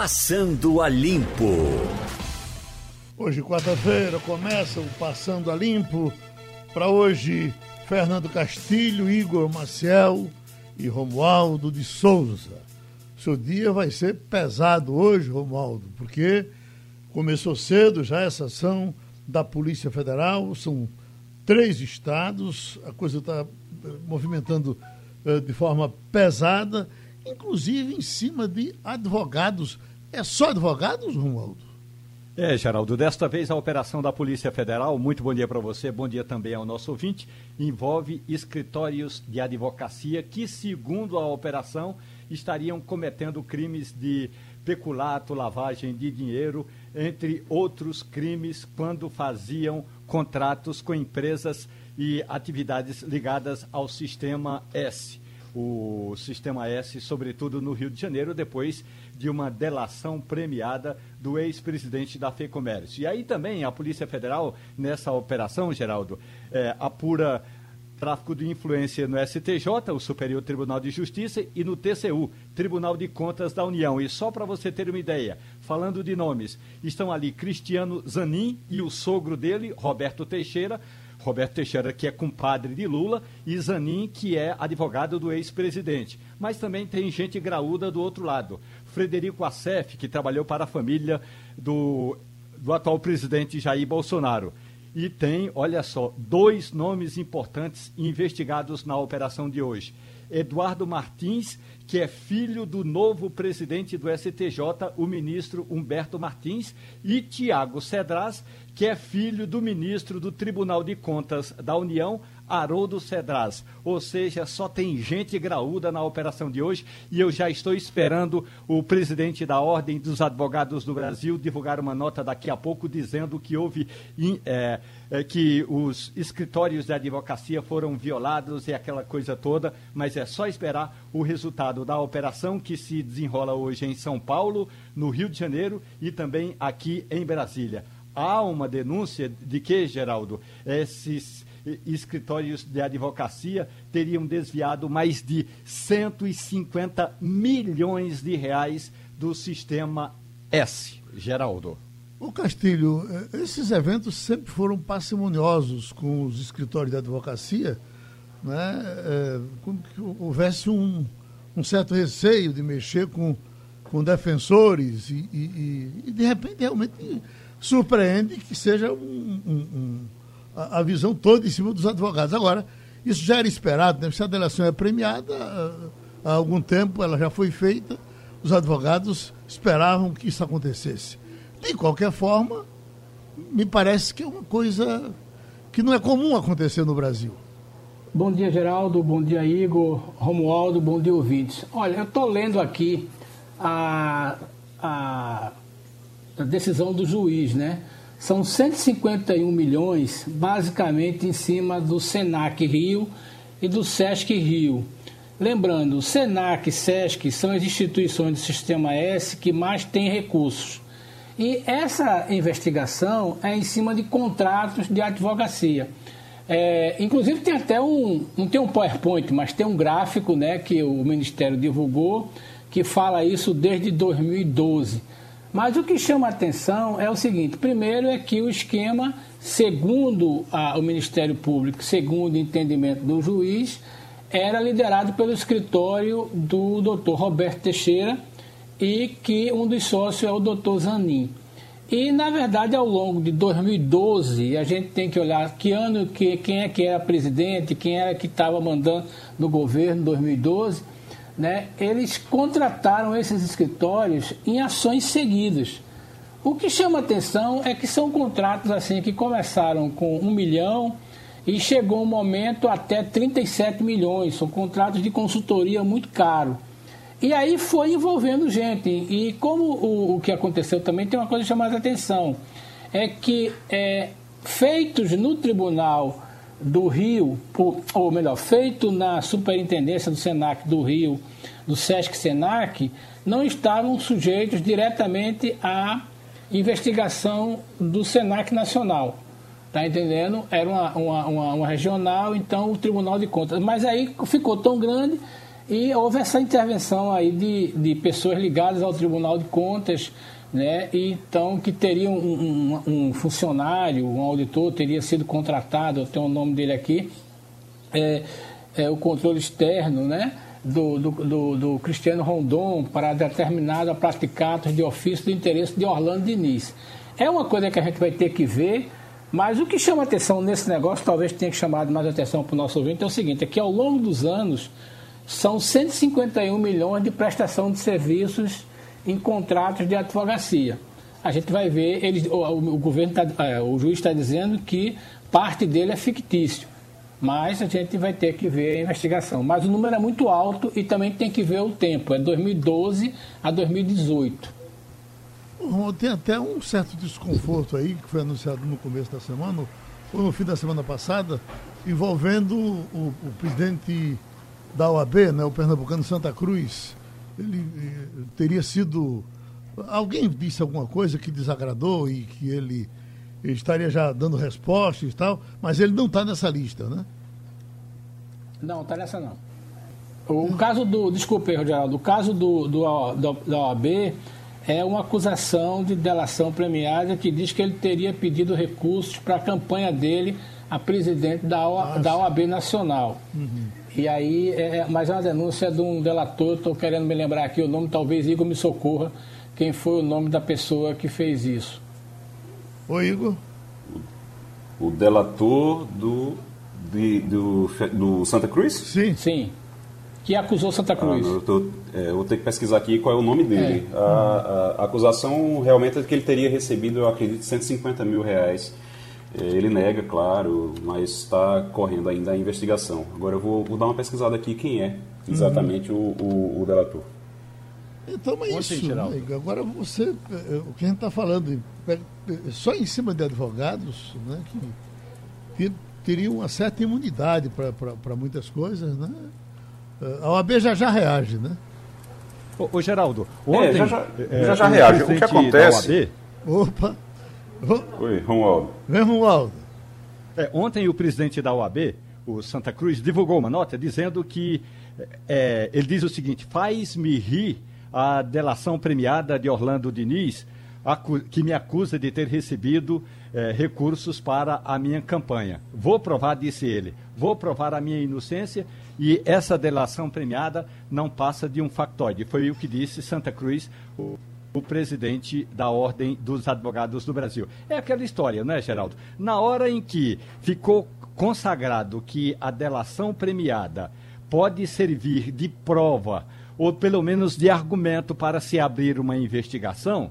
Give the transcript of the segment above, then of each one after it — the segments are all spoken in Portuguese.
Passando a Limpo. Hoje, quarta-feira, começa o Passando a Limpo. Para hoje, Fernando Castilho, Igor Maciel e Romualdo de Souza. Seu dia vai ser pesado hoje, Romualdo, porque começou cedo já essa ação da Polícia Federal, são três estados, a coisa está eh, movimentando uh, de forma pesada, inclusive em cima de advogados. É só advogados, Romualdo? É, Geraldo, desta vez a operação da Polícia Federal, muito bom dia para você, bom dia também ao nosso ouvinte, envolve escritórios de advocacia que, segundo a operação, estariam cometendo crimes de peculato, lavagem de dinheiro, entre outros crimes, quando faziam contratos com empresas e atividades ligadas ao Sistema S. O Sistema S, sobretudo no Rio de Janeiro, depois de uma delação premiada do ex-presidente da FEComércio. E aí também a Polícia Federal, nessa operação, Geraldo, é, apura tráfico de influência no STJ, o Superior Tribunal de Justiça, e no TCU, Tribunal de Contas da União. E só para você ter uma ideia, falando de nomes, estão ali Cristiano Zanin e o sogro dele, Roberto Teixeira. Roberto Teixeira, que é compadre de Lula, e Zanin, que é advogado do ex-presidente. Mas também tem gente graúda do outro lado. Frederico Assef, que trabalhou para a família do, do atual presidente Jair Bolsonaro. E tem, olha só, dois nomes importantes investigados na operação de hoje. Eduardo Martins, que é filho do novo presidente do STJ, o ministro Humberto Martins, e Tiago Cedras, que é filho do ministro do Tribunal de Contas da União, Haroldo Cedras. Ou seja, só tem gente graúda na operação de hoje e eu já estou esperando o presidente da Ordem dos Advogados do Brasil divulgar uma nota daqui a pouco dizendo que houve é, é, que os escritórios de advocacia foram violados e aquela coisa toda, mas é só esperar o resultado da operação que se desenrola hoje em São Paulo, no Rio de Janeiro e também aqui em Brasília. Há uma denúncia de que, Geraldo, esses escritórios de advocacia teriam desviado mais de 150 milhões de reais do sistema S. Geraldo. O Castilho, eh, esses eventos sempre foram parcimoniosos com os escritórios de advocacia, né? É, como que houvesse um, um certo receio de mexer com, com defensores e, e, e de repente realmente surpreende que seja um, um, a, visão toda em cima dos advogados. Agora, isso já era esperado, né? se a delação é premiada, há algum tempo ela já foi feita, os advogados esperavam que isso acontecesse. De qualquer forma, me parece que é uma coisa que não é comum acontecer no Brasil. Bom dia, Geraldo. Bom dia, Igor. Romualdo. Bom dia, ouvintes. Olha, eu estou lendo aqui a, a, a, decisão do juiz, né? São 151 milhões, basicamente em cima do Senac Rio e do Sesc Rio. Lembrando, Senac e Sesc são as instituições do Sistema S que mais têm recursos. E essa investigação é em cima de contratos de advocacia. É, inclusive tem até um, não tem um PowerPoint, mas tem um gráfico né, que o Ministério divulgou que fala isso desde 2012. Mas o que chama a atenção é o seguinte: primeiro é que o esquema, segundo a, o Ministério Público, segundo o entendimento do juiz, era liderado pelo escritório do Dr. Roberto Teixeira, e que um dos sócios é o Dr. Zanin. E, na verdade, ao longo de 2012, a gente tem que olhar que ano, que, quem é que era presidente, quem era que estava mandando no governo em 2012, né? eles contrataram esses escritórios em ações seguidas. O que chama atenção é que são contratos assim que começaram com um milhão e chegou um momento até 37 milhões. São contratos de consultoria muito caros. E aí foi envolvendo gente. E como o, o que aconteceu também tem uma coisa chamada atenção. É que é, feitos no tribunal do Rio, ou melhor, feito na superintendência do SENAC do Rio, do SESC SENAC, não estavam sujeitos diretamente à investigação do SENAC Nacional. Tá entendendo? Era uma, uma, uma, uma regional, então o Tribunal de Contas. Mas aí ficou tão grande E houve essa intervenção aí de, de pessoas ligadas ao Tribunal de Contas, né? E, então que teria um, um, um, funcionário, um auditor teria sido contratado, eu tenho o nome dele aqui, é, é o controle externo, né? Do, do, do, do, Cristiano Rondon para determinada praticatos de ofício do interesse de Orlando Diniz. É uma coisa que a gente vai ter que ver, mas o que chama atenção nesse negócio, talvez tenha que chamar mais atenção para o nosso ouvinte, é o seguinte, é que ao longo dos anos são 151 milhões de prestação de serviços em contratos de advocacia. A gente vai ver, eles, o, o governo tá, é, o juiz está dizendo que parte dele é fictício, mas a gente vai ter que ver a investigação. Mas o número é muito alto e também tem que ver o tempo, é 2012 a 2018. Tem até um certo desconforto aí, que foi anunciado no começo da semana, ou no fim da semana passada, envolvendo o, o presidente da OAB, né, o pernambucano Santa Cruz, ele eh, teria sido. Alguém disse alguma coisa que desagradou e que ele estaria já dando respostas e tal, mas ele não está nessa lista, né? Não, está nessa não. O caso do. Desculpe, Geraldo, o caso do, do, do, da OAB é uma acusação de delação premiada que diz que ele teria pedido recursos para a campanha dele a presidente da, OAB, da OAB Nacional. Uhum. E aí, é, é, mas é uma denúncia de um delator, estou querendo me lembrar aqui o nome, talvez Igor me socorra, quem foi o nome da pessoa que fez isso. Oi, Igor. O, delator do, de, do, do Santa Cruz? Sim. Sim. Que acusou Santa ah, Cruz. Ah, eu, tô, é, eu, vou ter que pesquisar aqui qual é o nome dele. É. A, a, a, acusação realmente é que ele teria recebido, eu acredito, 150 mil reais é, ele nega, claro, mas está correndo ainda a investigação. Agora eu vou, vou, dar uma pesquisada aqui quem é exatamente uhum. o, o, o, delator. Então é isso, né? agora você, é, é, o que a gente está falando, só em cima de advogados, né, que teriam uma certa imunidade para muitas coisas, né? A OAB já já reage, né? Ô, ô Geraldo, ontem... É, já já, já, já reage. O que acontece... Opa! Oi, Romualdo. Vem, Romualdo. É, ontem o presidente da OAB, o Santa Cruz, divulgou uma nota dizendo que é, ele diz o seguinte: faz-me rir a delação premiada de Orlando Diniz, que me acusa de ter recebido é, recursos para a minha campanha. Vou provar, disse ele, vou provar a minha inocência e essa delação premiada não passa de um factoide. Foi o que disse Santa Cruz, o o presidente da Ordem dos Advogados do Brasil. É aquela história, não é, Geraldo? Na hora em que ficou consagrado que a delação premiada pode servir de prova ou pelo menos de argumento para se abrir uma investigação,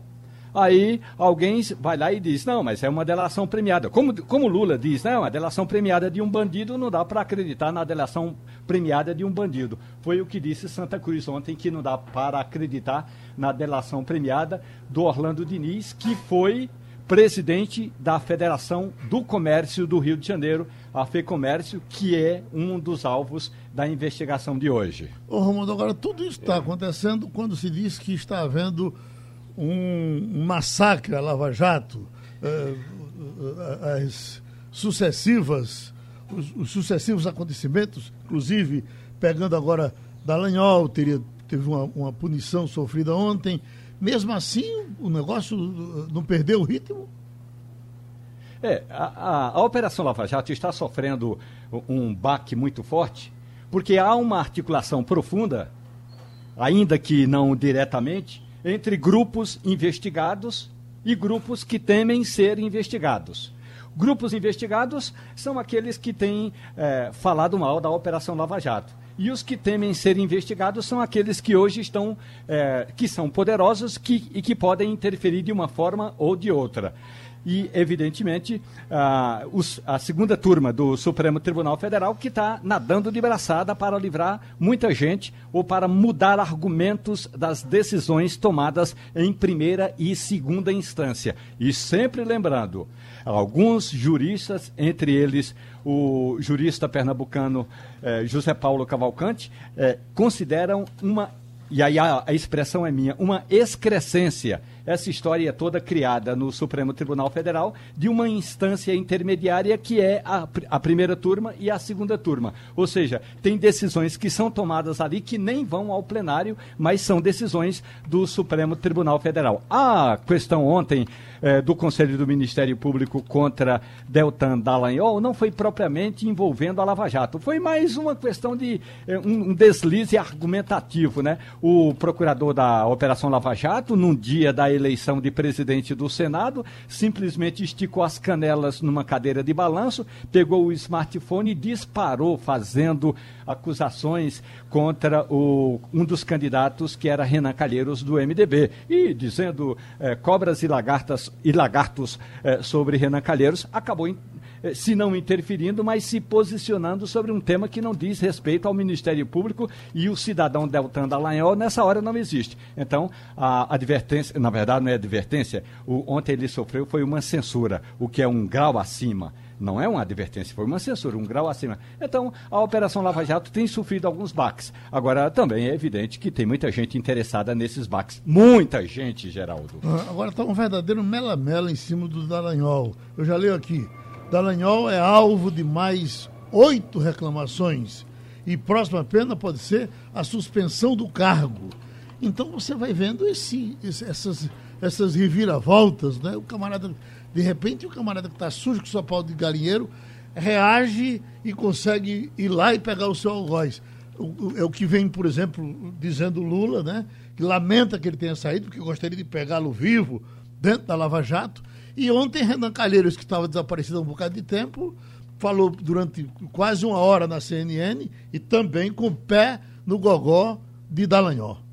Aí alguém vai lá e diz: não, mas é uma delação premiada. Como, como Lula diz, não, a delação premiada de um bandido não dá para acreditar na delação premiada de um bandido. Foi o que disse Santa Cruz ontem, que não dá para acreditar na delação premiada do Orlando Diniz, que foi presidente da Federação do Comércio do Rio de Janeiro, a FEComércio, que é um dos alvos da investigação de hoje. Ô, Romulo, agora tudo isso está acontecendo quando se diz que está havendo um, massacre à Lava Jato, eh, eh, as sucessivas, os, os, sucessivos acontecimentos, inclusive pegando agora Dallagnol, teria, teve uma, uma punição sofrida ontem. Mesmo assim, o negócio eh, não perdeu o ritmo? É, a, a, a, Operação Lava Jato está sofrendo um baque muito forte, porque há uma articulação profunda, ainda que não diretamente, entre grupos investigados e grupos que temem ser investigados. Grupos investigados são aqueles que têm é, falado mal da Operação Lava Jato. E os que temem ser investigados são aqueles que hoje estão, é, que são poderosos que, e que podem interferir de uma forma ou de outra e, evidentemente, a, os, a segunda turma do Supremo Tribunal Federal que está nadando de braçada para livrar muita gente ou para mudar argumentos das decisões tomadas em primeira e segunda instância. E sempre lembrando, alguns juristas, entre eles o jurista pernambucano eh, José Paulo Cavalcante, eh, consideram uma, e aí a, a expressão é minha, uma excrescência essa história toda criada no Supremo Tribunal Federal de uma instância intermediária que é a, a primeira turma e a segunda turma. Ou seja, tem decisões que são tomadas ali que nem vão ao plenário, mas são decisões do Supremo Tribunal Federal. A questão ontem eh, do Conselho do Ministério Público contra Deltan Dallagnol não foi propriamente envolvendo a Lava Jato, foi mais uma questão de eh, um, deslize argumentativo, né? O procurador da Operação Lava Jato, num dia da eleição de presidente do Senado, simplesmente esticou as canelas numa cadeira de balanço, pegou o smartphone e disparou, fazendo acusações contra o, um dos candidatos, que era Renan Calheiros, do MDB, e dizendo eh, cobras e, lagartas, e lagartos eh, sobre Renan Calheiros, acabou eh, se não interferindo, mas se posicionando sobre um tema que não diz respeito ao Ministério Público e o cidadão Deltan Dallagnol nessa hora não existe. Então, a advertência, na verdade não é advertência, o, ontem ele sofreu foi uma censura, o que é um grau acima. Não é uma advertência, foi uma censura, um grau acima. Então, a Operação Lava Jato tem sofrido alguns baques. Agora, também é evidente que tem muita gente interessada nesses baques. Muita gente, Geraldo. Ah, agora está um verdadeiro mela-mela em cima do Dallagnol. Eu já leio aqui. Dallagnol é alvo de mais oito reclamações e próxima pena pode ser a suspensão do cargo. Então você vai vendo esse, essas, essas reviravoltas, né? O camarada de repente, o camarada que está sujo com sua pau de galinheiro reage e consegue ir lá e pegar o seu algoz. É o que vem, por exemplo, dizendo Lula, né? Que lamenta que ele tenha saído, porque gostaria de pegá-lo vivo dentro da Lava Jato. E ontem, Renan Calheiros, que estava desaparecido há um bocado de tempo, falou durante quase uma hora na CNN e também com o pé no gogó de Dallagnol.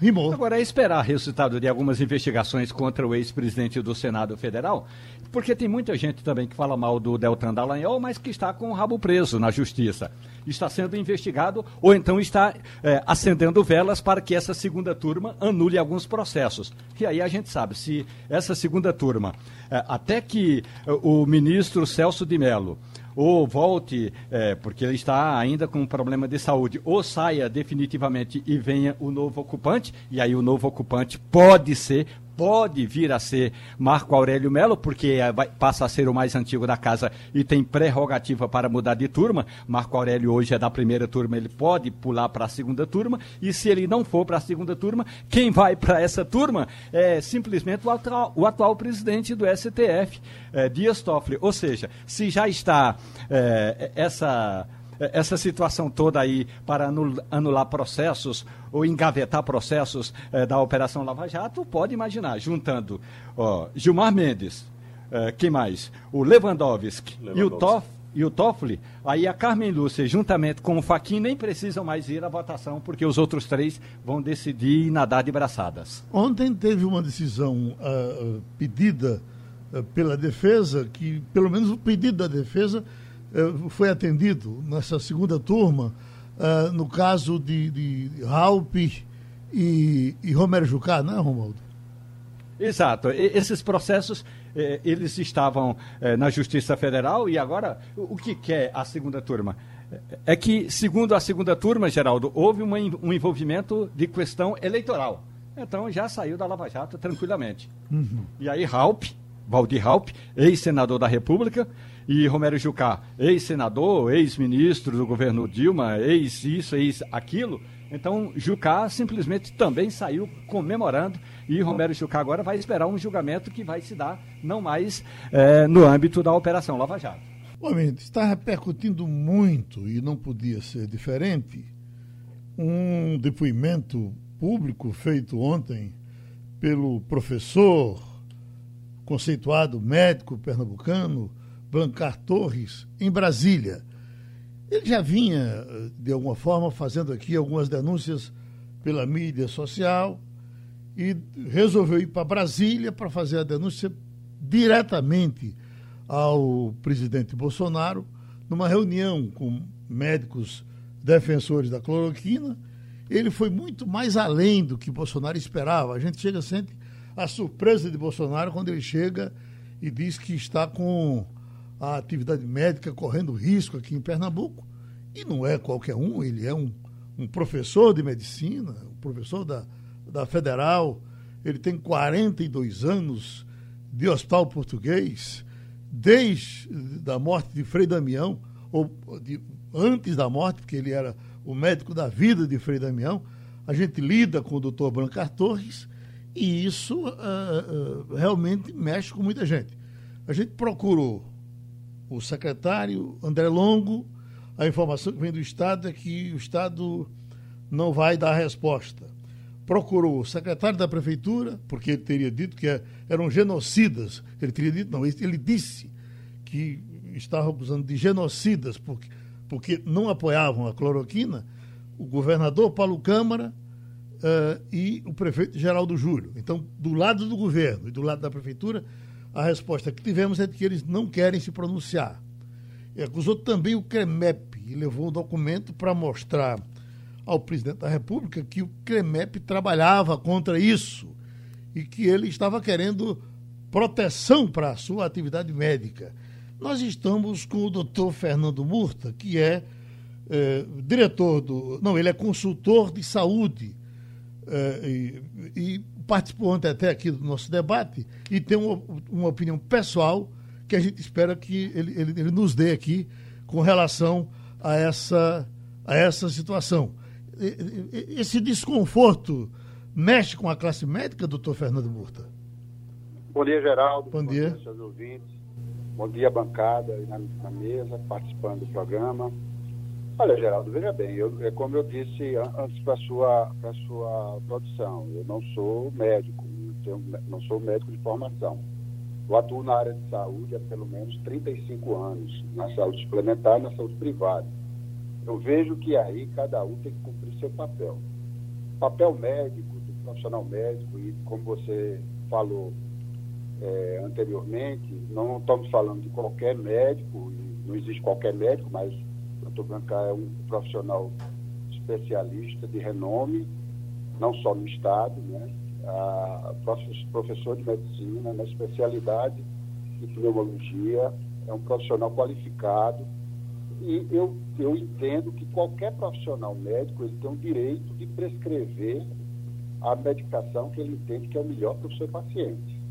Rimou. Agora é esperar resultado de algumas investigações contra o ex-presidente do Senado Federal, porque tem muita gente também que fala mal do Deltan Dallagnol, mas que está com o rabo preso na justiça. Está sendo investigado ou então está é, acendendo velas para que essa segunda turma anule alguns processos. E aí a gente sabe, se essa segunda turma, é, até que é, o ministro Celso de Mello ou volte, é, porque ele está ainda com um problema de saúde, ou saia definitivamente e venha o novo ocupante, e aí o novo ocupante pode ser pode vir a ser Marco Aurélio Melo, porque é, passa a ser o mais antigo da casa e tem prerrogativa para mudar de turma. Marco Aurélio hoje é da primeira turma, ele pode pular para a segunda turma, e se ele não for para a segunda turma, quem vai para essa turma é simplesmente o atual, o atual presidente do STF, é, Dias Toffoli. Ou seja, se já está é, essa essa situação toda aí para anular processos ou engavetar processos eh, da Operação Lava Jato, pode imaginar, juntando ó, Gilmar Mendes, eh, quem mais? O Lewandowski, Lewandowski. e o Toff e o Toffoli, aí a Carmen Lúcia, juntamente com o Faquin, nem precisam mais ir à votação, porque os outros três vão decidir nadar de braçadas. Ontem teve uma decisão uh, pedida uh, pela defesa, que pelo menos o pedido da defesa foi atendido nessa segunda turma, no caso de, de Raup e, e Romero Jucá, não é, Romualdo? Exato. E, esses processos eh, eles estavam eh, na Justiça Federal e agora o, o que quer a segunda turma? É que, segundo a segunda turma, Geraldo, houve uma, um envolvimento de questão eleitoral. Então já saiu da Lava Jato tranquilamente. Uhum. E aí Raup, Valdir Raup, ex-senador da República, e Romero Jucá, ex-senador, ex-ministro do governo Dilma, ex-isso, ex-aquilo. Então, Jucá simplesmente também saiu comemorando e Romero Jucá agora vai esperar um julgamento que vai se dar não mais é, no âmbito da Operação Lava Jato. Homem, está repercutindo muito, e não podia ser diferente, um depoimento público feito ontem pelo professor, conceituado médico pernambucano, Blancar Torres, em Brasília. Ele já vinha, de alguma forma, fazendo aqui algumas denúncias pela mídia social e resolveu ir para Brasília para fazer a denúncia diretamente ao presidente Bolsonaro, numa reunião com médicos defensores da cloroquina. Ele foi muito mais além do que Bolsonaro esperava. A gente chega sente a surpresa de Bolsonaro quando ele chega e diz que está com a atividade médica correndo risco aqui em Pernambuco. E não é qualquer um, ele é um, um professor de medicina, um professor da, da Federal, ele tem 42 anos de hospital português, desde a morte de Frei Damião, ou de, antes da morte, porque ele era o médico da vida de Frei Damião, a gente lida com o doutor Brancar Torres e isso uh, uh, realmente mexe com muita gente. A gente procurou o secretário André Longo, a informação que vem do Estado é que o Estado não vai dar resposta. Procurou o secretário da Prefeitura, porque ele teria dito que é, eram genocidas. Ele teria dito, não, ele disse que estava acusando de genocidas porque, porque não apoiavam a cloroquina, o governador Paulo Câmara uh, e o prefeito Geraldo Júlio. Então, do lado do governo e do lado da prefeitura, a resposta que tivemos é de que eles não querem se pronunciar. E acusou também o CREMEP e levou um documento para mostrar ao presidente da República que o CREMEP trabalhava contra isso e que ele estava querendo proteção para a sua atividade médica. Nós estamos com o doutor Fernando Murta, que é, é diretor do. Não, ele é consultor de saúde é, e, e, participou ontem até aqui do nosso debate e tem uma, uma opinião pessoal que a gente espera que ele, ele, ele, nos dê aqui com relação a essa, a essa situação. Esse desconforto mexe com a classe médica, doutor Fernando Murta? Bom dia, Geraldo. Bom, Bom dia. dia seus ouvintes. Bom dia, bancada na, na, mesa, participando do programa. Olha, Geraldo, veja bem, eu, é como eu disse antes para a sua, sua produção, eu não sou médico, tenho, não sou médico de formação. Eu atuo na área de saúde há pelo menos 35 anos, na saúde suplementar e na saúde privada. Eu vejo que aí cada um tem que cumprir seu papel. Papel médico, do profissional médico, e como você falou, é, anteriormente, não estamos falando de qualquer médico, não existe qualquer médico, mas o Dr. Brancar é um profissional especialista de renome, não só no Estado, né? A, professor de medicina na especialidade de pneumologia, é um profissional qualificado e eu, eu entendo que qualquer profissional médico ele tem o direito de prescrever a medicação que ele entende que é o melhor para o seu paciente.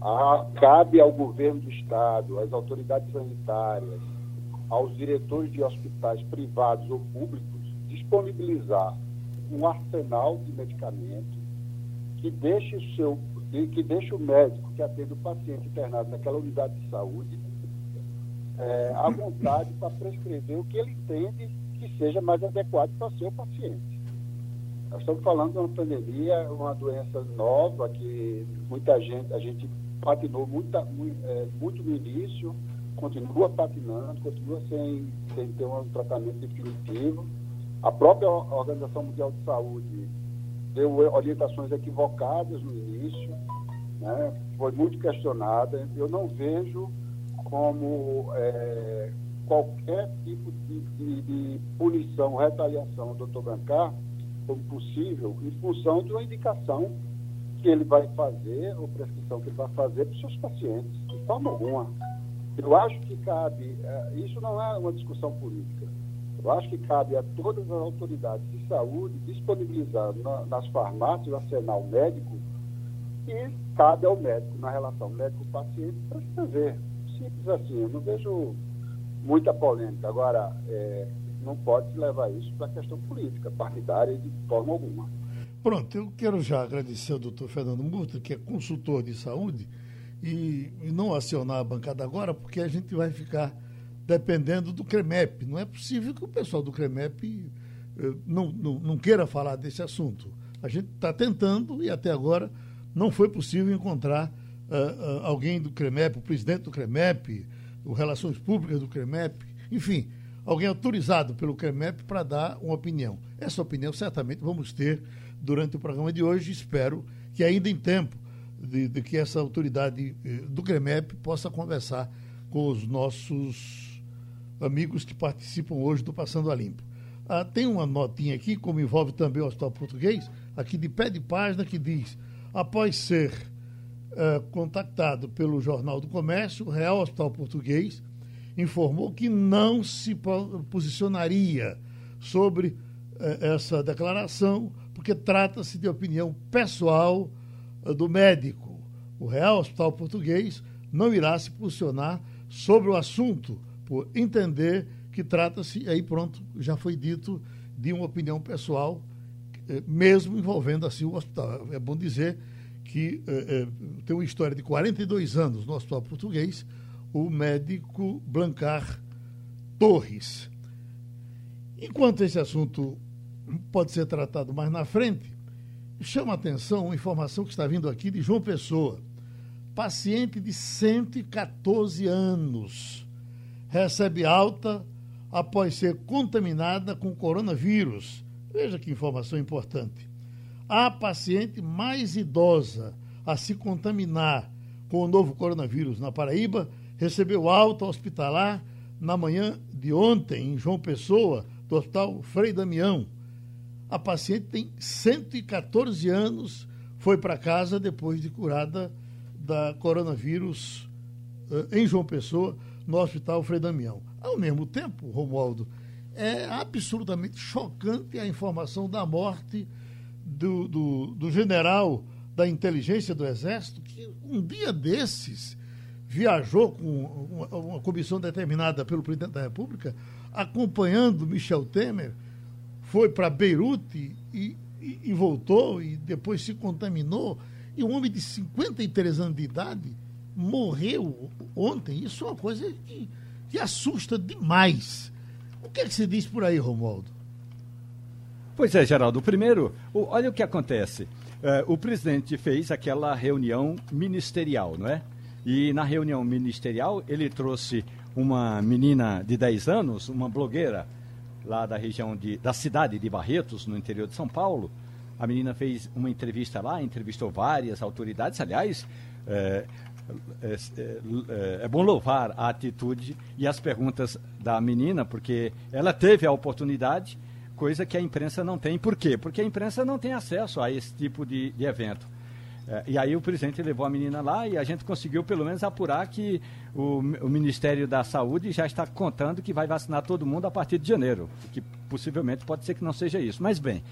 A, cabe ao governo do Estado, às autoridades sanitárias, aos diretores de hospitais privados ou públicos disponibilizar um arsenal de medicamentos que deixe o seu que deixe o médico que atende o paciente internado naquela unidade de saúde é, à vontade para prescrever o que ele entende que seja mais adequado para o seu paciente. Nós estamos falando de uma pandemia, uma doença nova que muita gente, a gente patinou muita, muito, é, muito no início, continua patinando, continua sem, sem ter um tratamento definitivo. A própria Organização Mundial de Saúde deu orientações equivocadas no início, né? foi muito questionada. Eu não vejo como é, qualquer tipo de, de, de, punição, retaliação ao doutor Brancar como possível em função de uma indicação que ele vai fazer, ou prescrição que ele vai fazer para os seus pacientes, de forma alguma. Eu acho que cabe, é, isso não é uma discussão política, eu acho que cabe a todas as autoridades de saúde disponibilizar na, nas farmácias o arsenal médico e cabe ao médico, na relação médico-paciente, para escrever. Simples assim, eu não vejo muita polêmica. Agora, é, não pode levar isso para a questão política, partidária, de forma alguma. Pronto, eu quero já agradecer ao doutor Fernando Murta, que é consultor de saúde, e, e, não acionar a bancada agora, porque a gente vai ficar dependendo do CREMEP. Não é possível que o pessoal do CREMEP eh, não, não, não queira falar desse assunto. A gente está tentando e até agora não foi possível encontrar uh, uh, alguém do CREMEP, o presidente do CREMEP, o Relações Públicas do CREMEP, enfim, alguém autorizado pelo CREMEP para dar uma opinião. Essa opinião certamente vamos ter durante o programa de hoje. Espero que ainda em tempo de, de que essa autoridade eh, do CREMEP possa conversar com os nossos amigos que participam hoje do Passando a Limpo. Ah, tem uma notinha aqui, como envolve também o Hospital Português, aqui de pé de página, que diz: após ser uh, contactado pelo Jornal do Comércio, o Real Hospital Português informou que não se posicionaria sobre uh, essa declaração, porque trata-se de opinião pessoal do médico. O Real Hospital Português não irá se posicionar sobre o assunto, por entender que trata-se, aí pronto, já foi dito, de uma opinião pessoal, eh, mesmo envolvendo assim o hospital. É bom dizer que eh, tem uma história de 42 anos no Hospital Português, o médico Blancar Torres. Enquanto esse assunto pode ser tratado mais na frente, chama atenção uma informação que está vindo aqui de João Pessoa. Paciente de 114 anos recebe alta após ser contaminada com coronavírus. Veja que informação importante. A paciente mais idosa a se contaminar com o novo coronavírus na Paraíba recebeu alta hospitalar na manhã de ontem em João Pessoa, do Hospital Frei Damião. A paciente tem 114 anos, foi para casa depois de curada da coronavírus uh, em João Pessoa, no Hospital Frei Damião. Ao mesmo tempo, Romualdo, é absolutamente chocante a informação da morte do, do, do general da inteligência do Exército, que um dia desses viajou com uma, uma comissão determinada pelo presidente da República, acompanhando Michel Temer, foi para Beirute e, e, e, voltou e depois se contaminou. E um homem de 53 anos de idade morreu ontem. Isso é uma coisa que, que assusta demais. O que, é que se diz por aí, Romualdo? Pois é, Geraldo. Primeiro, olha o que acontece. É, o presidente fez aquela reunião ministerial, não é? E na reunião ministerial ele trouxe uma menina de 10 anos, uma blogueira lá da região de, da cidade de Barretos, no interior de São Paulo. A menina fez uma entrevista lá, entrevistou várias autoridades. Aliás, é, é, é, é, bom louvar a atitude e as perguntas da menina, porque ela teve a oportunidade, coisa que a imprensa não tem. Por quê? Porque a imprensa não tem acesso a esse tipo de, de evento. É, e aí o presidente levou a menina lá e a gente conseguiu pelo menos apurar que o, o, Ministério da Saúde já está contando que vai vacinar todo mundo a partir de janeiro, que possivelmente pode ser que não seja isso. Mas bem,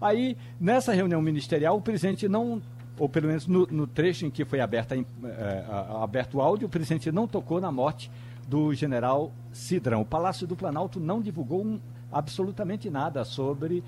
aí nessa reunião ministerial o presidente não, ou pelo menos no, no trecho em que foi aberta, é, aberto o áudio, o presidente não tocou na morte do general Cidrão. O Palácio do Planalto não divulgou um, absolutamente nada sobre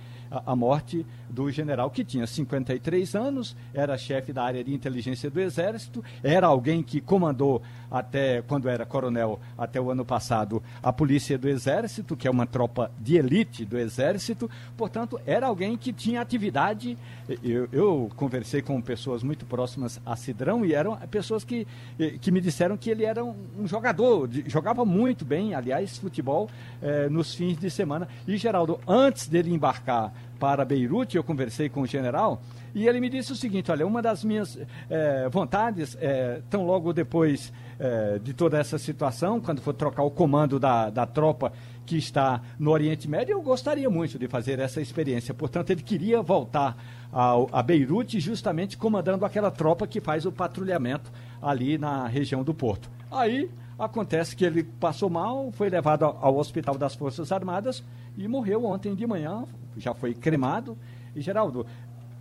a, morte do general, que tinha 53 anos, era chefe da área de inteligência do Exército, era alguém que comandou até, quando era coronel, até o ano passado, a Polícia do Exército, que é uma tropa de elite do Exército, portanto, era alguém que tinha atividade. Eu, eu conversei com pessoas muito próximas a Cidrão e eram pessoas que, eh, que me disseram que ele era um, um jogador, jogava muito bem, aliás, futebol eh, nos fins de semana. E, Geraldo, antes dele embarcar para Beirute, eu conversei com o general e ele me disse o seguinte: olha, uma das minhas é, vontades, é, tão logo depois é, de toda essa situação, quando for trocar o comando da, da tropa que está no Oriente Médio, eu gostaria muito de fazer essa experiência. Portanto, ele queria voltar ao, a Beirute justamente comandando aquela tropa que faz o patrulhamento ali na região do Porto. Aí acontece que ele passou mal, foi levado ao, Hospital das Forças Armadas e morreu ontem de manhã, já foi cremado. E, Geraldo,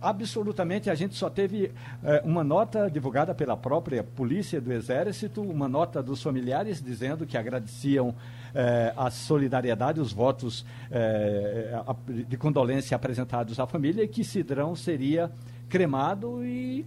absolutamente a gente só teve eh, uma nota divulgada pela própria Polícia do Exército, uma nota dos familiares dizendo que agradeciam eh, a solidariedade, os votos eh, de condolência apresentados à família e que Cidrão seria cremado e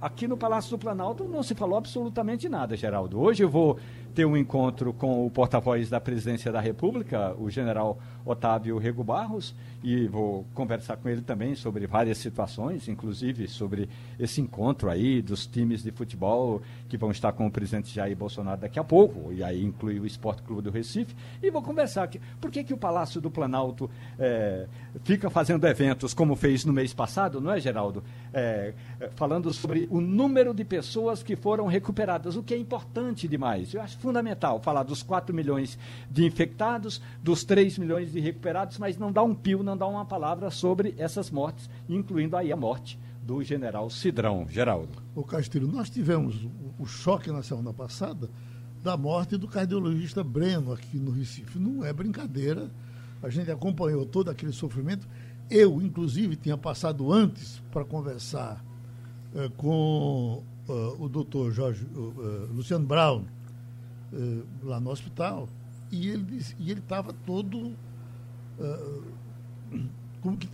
aqui no Palácio do Planalto não se falou absolutamente nada, Geraldo. Hoje eu vou ter um encontro com o porta-voz da Presidência da República, o general Otávio Rego Barros, e vou conversar com ele também sobre várias situações, inclusive sobre esse encontro aí dos times de futebol que vão estar com o presidente Jair Bolsonaro daqui a pouco, e aí inclui o Esporte Clube do Recife, e vou conversar aqui. Por que, que o Palácio do Planalto é, fica fazendo eventos como fez no mês passado, não é, Geraldo? É, falando sobre o número de pessoas que foram recuperadas, o que é importante demais. Eu acho fundamental falar dos 4 milhões de infectados, dos 3 milhões de recuperados, mas não dá um pio, não dá uma palavra sobre essas mortes, incluindo aí a morte do general Cidrão. Geraldo. O Castilho, nós tivemos o choque na semana passada da morte do cardiologista Breno aqui no Recife. Não é brincadeira. A gente acompanhou todo aquele sofrimento. Eu, inclusive, tinha passado antes para conversar eh, com uh, o doutor Jorge, uh, Luciano Brown lá no hospital e ele e ele estava todo como, que,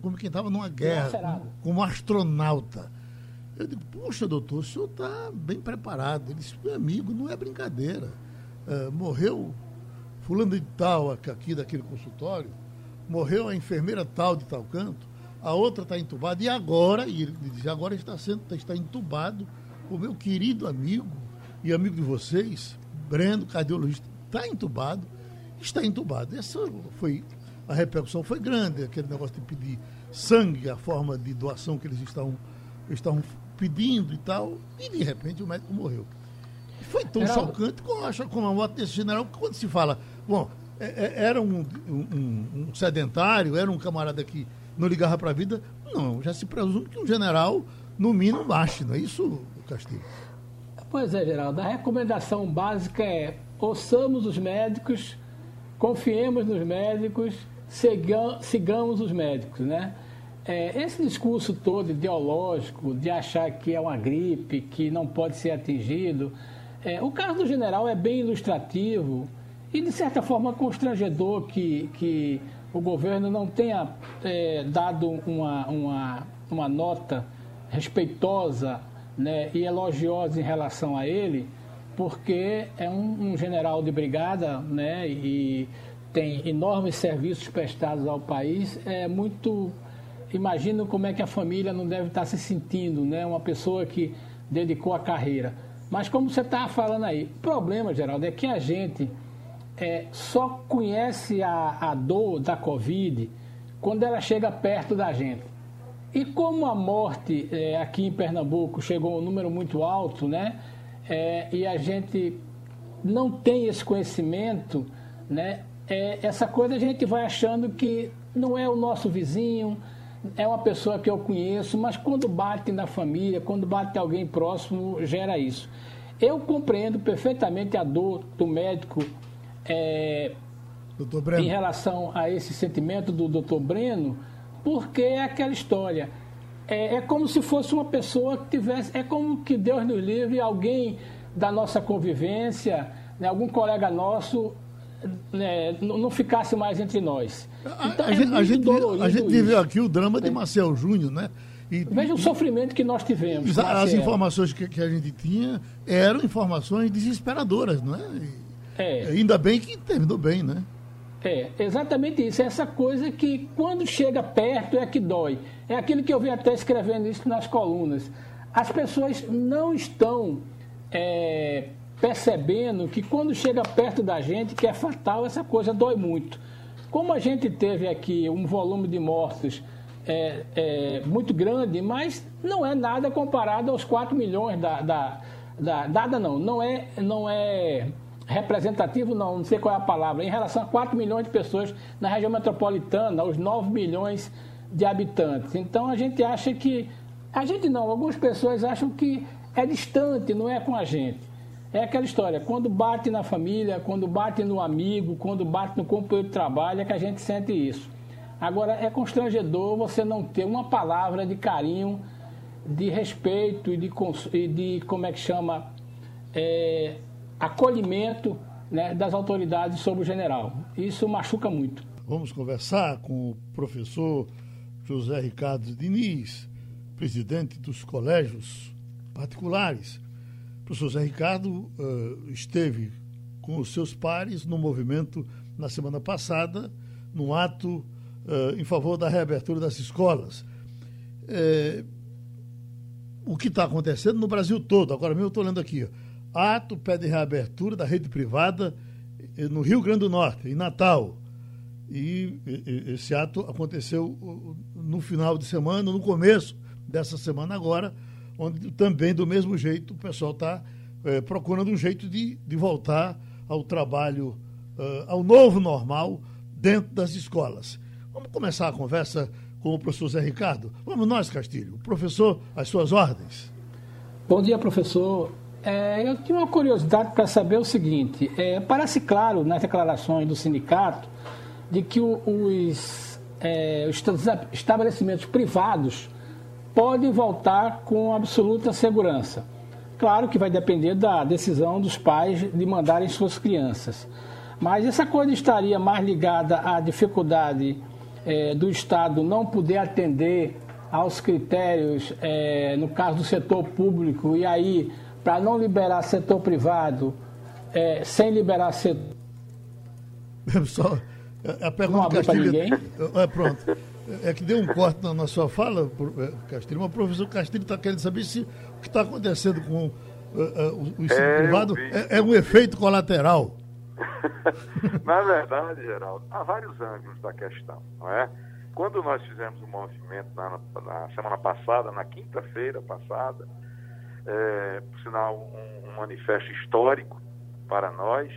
como quem estava numa guerra, como, como astronauta. Eu digo, poxa, doutor, o senhor está bem preparado. Ele disse, meu amigo, não é brincadeira. morreu fulano de tal aqui daquele consultório, morreu a enfermeira tal de tal canto, a outra está entubada, e agora, e ele diz, agora está, sendo, está entubado o meu querido amigo e amigo de vocês, Breno, cardiologista, está entubado, está entubado. Essa foi, a repercussão foi grande, aquele negócio de pedir sangue, a forma de doação que eles estavam, estavam pedindo e tal, e de repente o médico morreu. E foi tão Geraldo. chocante como, acho, como a morte desse general, que quando se fala, bom, é, é, era um, um, um sedentário, era um camarada que não ligava para a vida. Não, já se presume que um general, no mínimo, baixe, não é isso, Castilho? Pois é, Geraldo. A recomendação básica é ouçamos os médicos, confiemos nos médicos, sigamos os médicos, né? É, esse discurso todo ideológico de achar que é uma gripe, que não pode ser atingido, é, o caso do general é bem ilustrativo e, de certa forma, constrangedor que, que o governo não tenha é, dado uma, uma, uma nota respeitosa né, e elogiosa em relação a ele, porque é um, um, general de brigada né, e tem enormes serviços prestados ao país. É muito. Imagino como é que a família não deve estar se sentindo, né? Uma pessoa que dedicou a carreira. Mas como você estava falando aí, o problema, Geraldo, é que a gente é, só conhece a, a dor da Covid quando ela chega perto da gente. E como a morte é, aqui em Pernambuco chegou a um número muito alto, né? É, e a gente não tem esse conhecimento, né? É, essa coisa a gente vai achando que não é o nosso vizinho, é uma pessoa que eu conheço, mas quando bate na família, quando bate alguém próximo, gera isso. Eu compreendo perfeitamente a dor do médico é, em relação a esse sentimento do doutor Breno, porque é aquela história. É, é, como se fosse uma pessoa que tivesse. É como que Deus nos livre, alguém da nossa convivência, né, algum colega nosso, né, não ficasse mais entre nós. Então, a, é gente, a, gente, a gente viveu aqui o drama de Marcel Júnior, né? E, Veja o sofrimento que nós tivemos. As informações que, que, a gente tinha eram informações desesperadoras, não é? É. Ainda bem que terminou bem, né? É, exatamente isso. É essa coisa que quando chega perto é que dói. É aquilo que eu venho até escrevendo isso nas colunas. As pessoas não estão é, percebendo que quando chega perto da gente, que é fatal, essa coisa dói muito. Como a gente teve aqui um volume de mortos é, é, muito grande, mas não é nada comparado aos 4 milhões da, da, da dada não, não é, não é representativo, não, não sei qual é a palavra, em relação a 4 milhões de pessoas na região metropolitana, aos 9 milhões de habitantes. Então a gente acha que. A gente não, algumas pessoas acham que é distante, não é com a gente. É aquela história, quando bate na família, quando bate no amigo, quando bate no companheiro de trabalho, é que a gente sente isso. Agora, é constrangedor você não ter uma palavra de carinho, de respeito e de, e de como é que chama, é, acolhimento né, das autoridades sobre o general. Isso machuca muito. Vamos conversar com o professor José Ricardo Diniz, presidente dos colégios particulares. O professor José Ricardo uh, esteve com os seus pares no movimento na semana passada, num ato uh, em favor da reabertura das escolas. É, o que está acontecendo no Brasil todo, agora mesmo eu estou lendo aqui, ó, ato pede reabertura da rede privada eh, no Rio Grande do Norte, em Natal. E esse ato aconteceu no final de semana, no começo dessa semana agora, onde também, do mesmo jeito, o pessoal está é, procurando um jeito de, de voltar ao trabalho, uh, ao novo normal dentro das escolas. Vamos começar a conversa com o professor Zé Ricardo? Vamos nós, Castilho. Professor, as suas ordens. Bom dia, professor. É, eu tinha uma curiosidade para saber o seguinte: é, parece claro nas declarações do sindicato de que o, os, é, os estabelecimentos privados podem voltar com absoluta segurança. Claro que vai depender da decisão dos pais de mandarem suas crianças. Mas essa coisa estaria mais ligada à dificuldade é, do Estado não poder atender aos critérios, é, no caso do setor público, e aí, para não liberar setor privado, é, sem liberar setor. Só, a pergunta não ninguém? É, pronto. É que deu um corte na, na sua fala, Castilho, mas o professor Castilho está querendo saber se o que está acontecendo com uh, uh, o ensino é, privado é, é um efeito colateral. Na verdade, Geraldo, há vários ângulos da questão, não é? Quando nós fizemos um movimento na, na semana passada, na quinta-feira passada, é, por sinal, um, um, manifesto histórico para nós,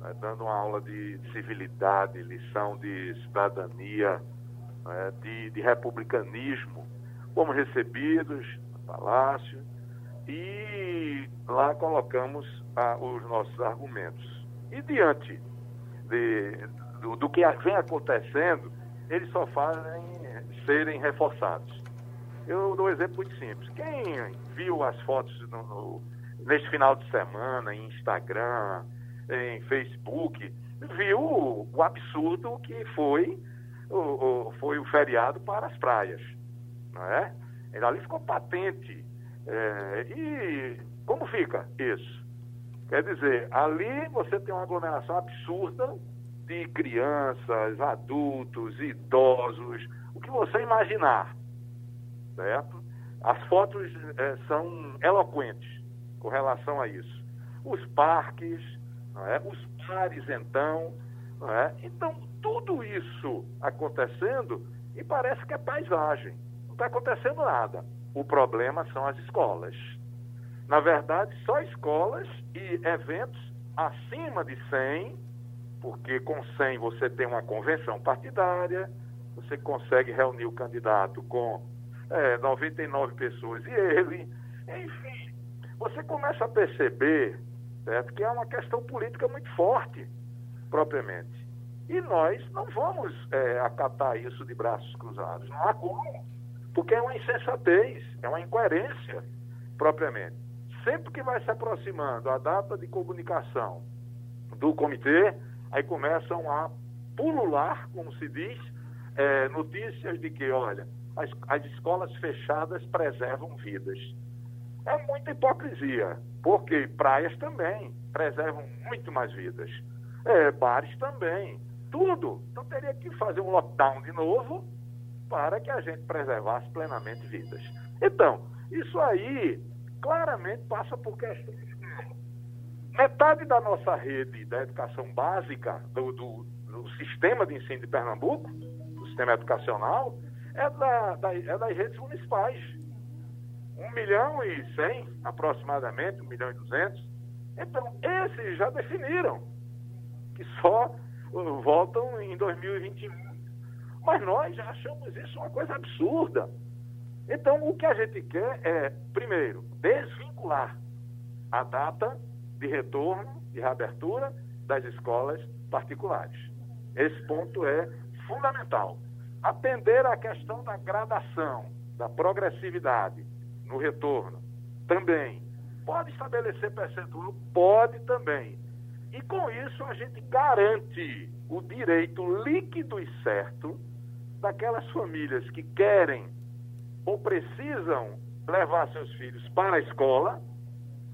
né, dando uma aula de civilidade, lição de cidadania, né, de, de republicanismo, fomos recebidos no Palácio e lá colocamos ah, os nossos argumentos. E diante de, do, do, que vem acontecendo, eles só fazem serem reforçados. Eu dou um exemplo muito simples. Quem viu as fotos no, no, neste final de semana em Instagram, em Facebook, viu o absurdo que foi o, o, foi o feriado para as praias. Não é? Ali ficou patente. É, e como fica isso? Quer dizer, ali você tem uma aglomeração absurda de crianças, adultos, idosos, o que você imaginar, certo? As fotos é, são eloquentes com relação a isso. Os parques, é? os bares, então, é? então tudo isso acontecendo e parece que é paisagem. Não está acontecendo nada. O problema são as escolas. Na verdade, só escolas e eventos acima de 100, porque com 100 você tem uma convenção partidária, você consegue reunir o candidato com é, 99 pessoas. E ele, enfim, você começa a perceber certo, que é uma questão política muito forte, propriamente. E nós não vamos é, acatar isso de braços cruzados, não há como, porque é uma insensatez, é uma incoerência, propriamente. Sempre que vai se aproximando a data de comunicação do comitê, aí começam a pulular, como se diz, é, notícias de que, olha, as, as escolas fechadas preservam vidas. É muita hipocrisia, porque praias também preservam muito mais vidas. É, bares também, tudo. Então teria que fazer um lockdown de novo para que a gente preservasse plenamente vidas. Então, isso aí claramente passa por questões metade da nossa rede da educação básica, do, do, do, sistema de ensino de Pernambuco, do sistema educacional, é, da, da, é das redes municipais. Um milhão e cem, aproximadamente, um milhão e duzentos. Então, esses já definiram que só uh, voltam em 2021. Mas nós já achamos isso uma coisa absurda. Então, o que a gente quer é, primeiro, desvincular a data de retorno, de reabertura das escolas particulares. Esse ponto é fundamental. Atender à questão da gradação, da progressividade no retorno, também. Pode estabelecer percentual? Pode também. E com isso a gente garante o direito líquido e certo daquelas famílias que querem ou precisam levar seus filhos para a escola,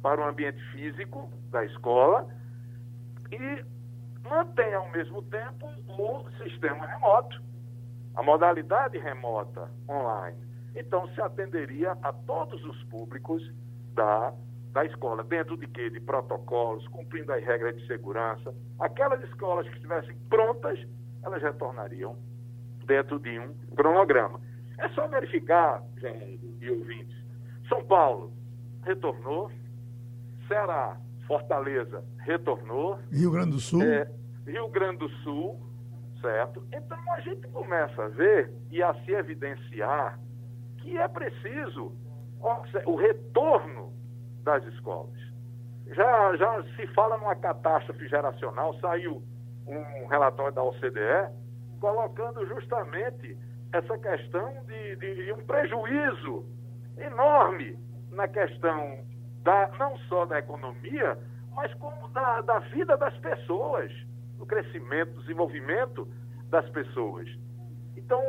para o ambiente físico da escola, e mantém ao mesmo tempo o sistema remoto, a modalidade remota online. Então, se atenderia a todos os públicos da, da escola, dentro de quê? De protocolos, cumprindo as regras de segurança. Aquelas escolas que estivessem prontas, elas retornariam dentro de um cronograma. É só verificar, gente e ouvintes. São Paulo retornou, Ceará, Fortaleza retornou. Rio Grande do Sul. É, Rio Grande do Sul, certo? Então a gente começa a ver e a se evidenciar que é preciso o retorno das escolas. Já, já se fala numa catástrofe geracional, saiu um relatório da OCDE colocando justamente essa questão de, de, de um prejuízo enorme na questão da, não só da economia, mas como da, da vida das pessoas, do crescimento, do desenvolvimento das pessoas. Então,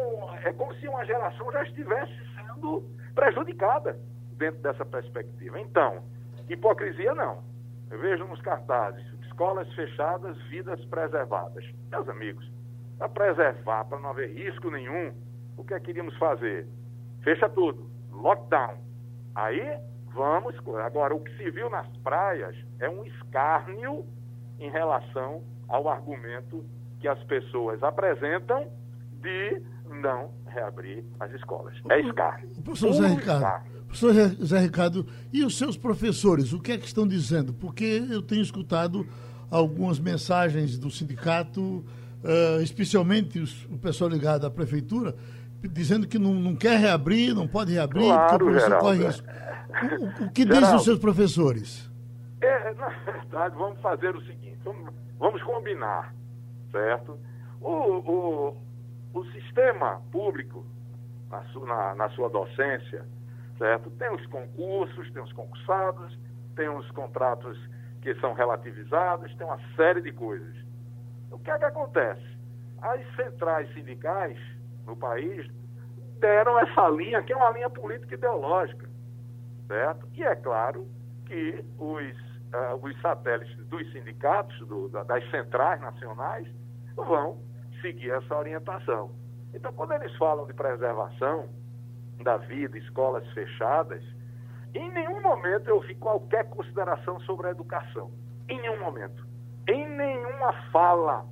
é como se uma geração já estivesse sendo prejudicada dentro dessa perspectiva. Então, hipocrisia não. Eu vejo nos cartazes, escolas fechadas, vidas preservadas. Meus amigos, para preservar, para não haver risco nenhum, o que é que queríamos fazer? Fecha tudo, lockdown. Aí vamos. Agora, o que se viu nas praias é um escárnio em relação ao argumento que as pessoas apresentam de não reabrir as escolas. É escárnio. Professor Zé Ricardo, professor Zé Ricardo, e os seus professores, o que é que estão dizendo? Porque eu tenho escutado algumas mensagens do sindicato, uh, especialmente os, o pessoal ligado à prefeitura, dizendo que não, não quer reabrir, não pode reabrir, claro, porque o professor Geraldo. corre risco. O, o que dizem os seus professores? É, na verdade, vamos fazer o seguinte, vamos, vamos combinar, certo? O, o, o sistema público, na, su, na, na sua docência, certo? Tem os concursos, tem os concursados, tem os contratos que são relativizados, tem uma série de coisas. O que é que acontece? As centrais sindicais no país deram essa linha, que é uma linha política ideológica, certo? E é claro que os, uh, os satélites dos sindicatos, do, das centrais nacionais, vão seguir essa orientação. Então, quando eles falam de preservação da vida, escolas fechadas, em nenhum momento eu vi qualquer consideração sobre a educação. Em nenhum momento. Em nenhuma fala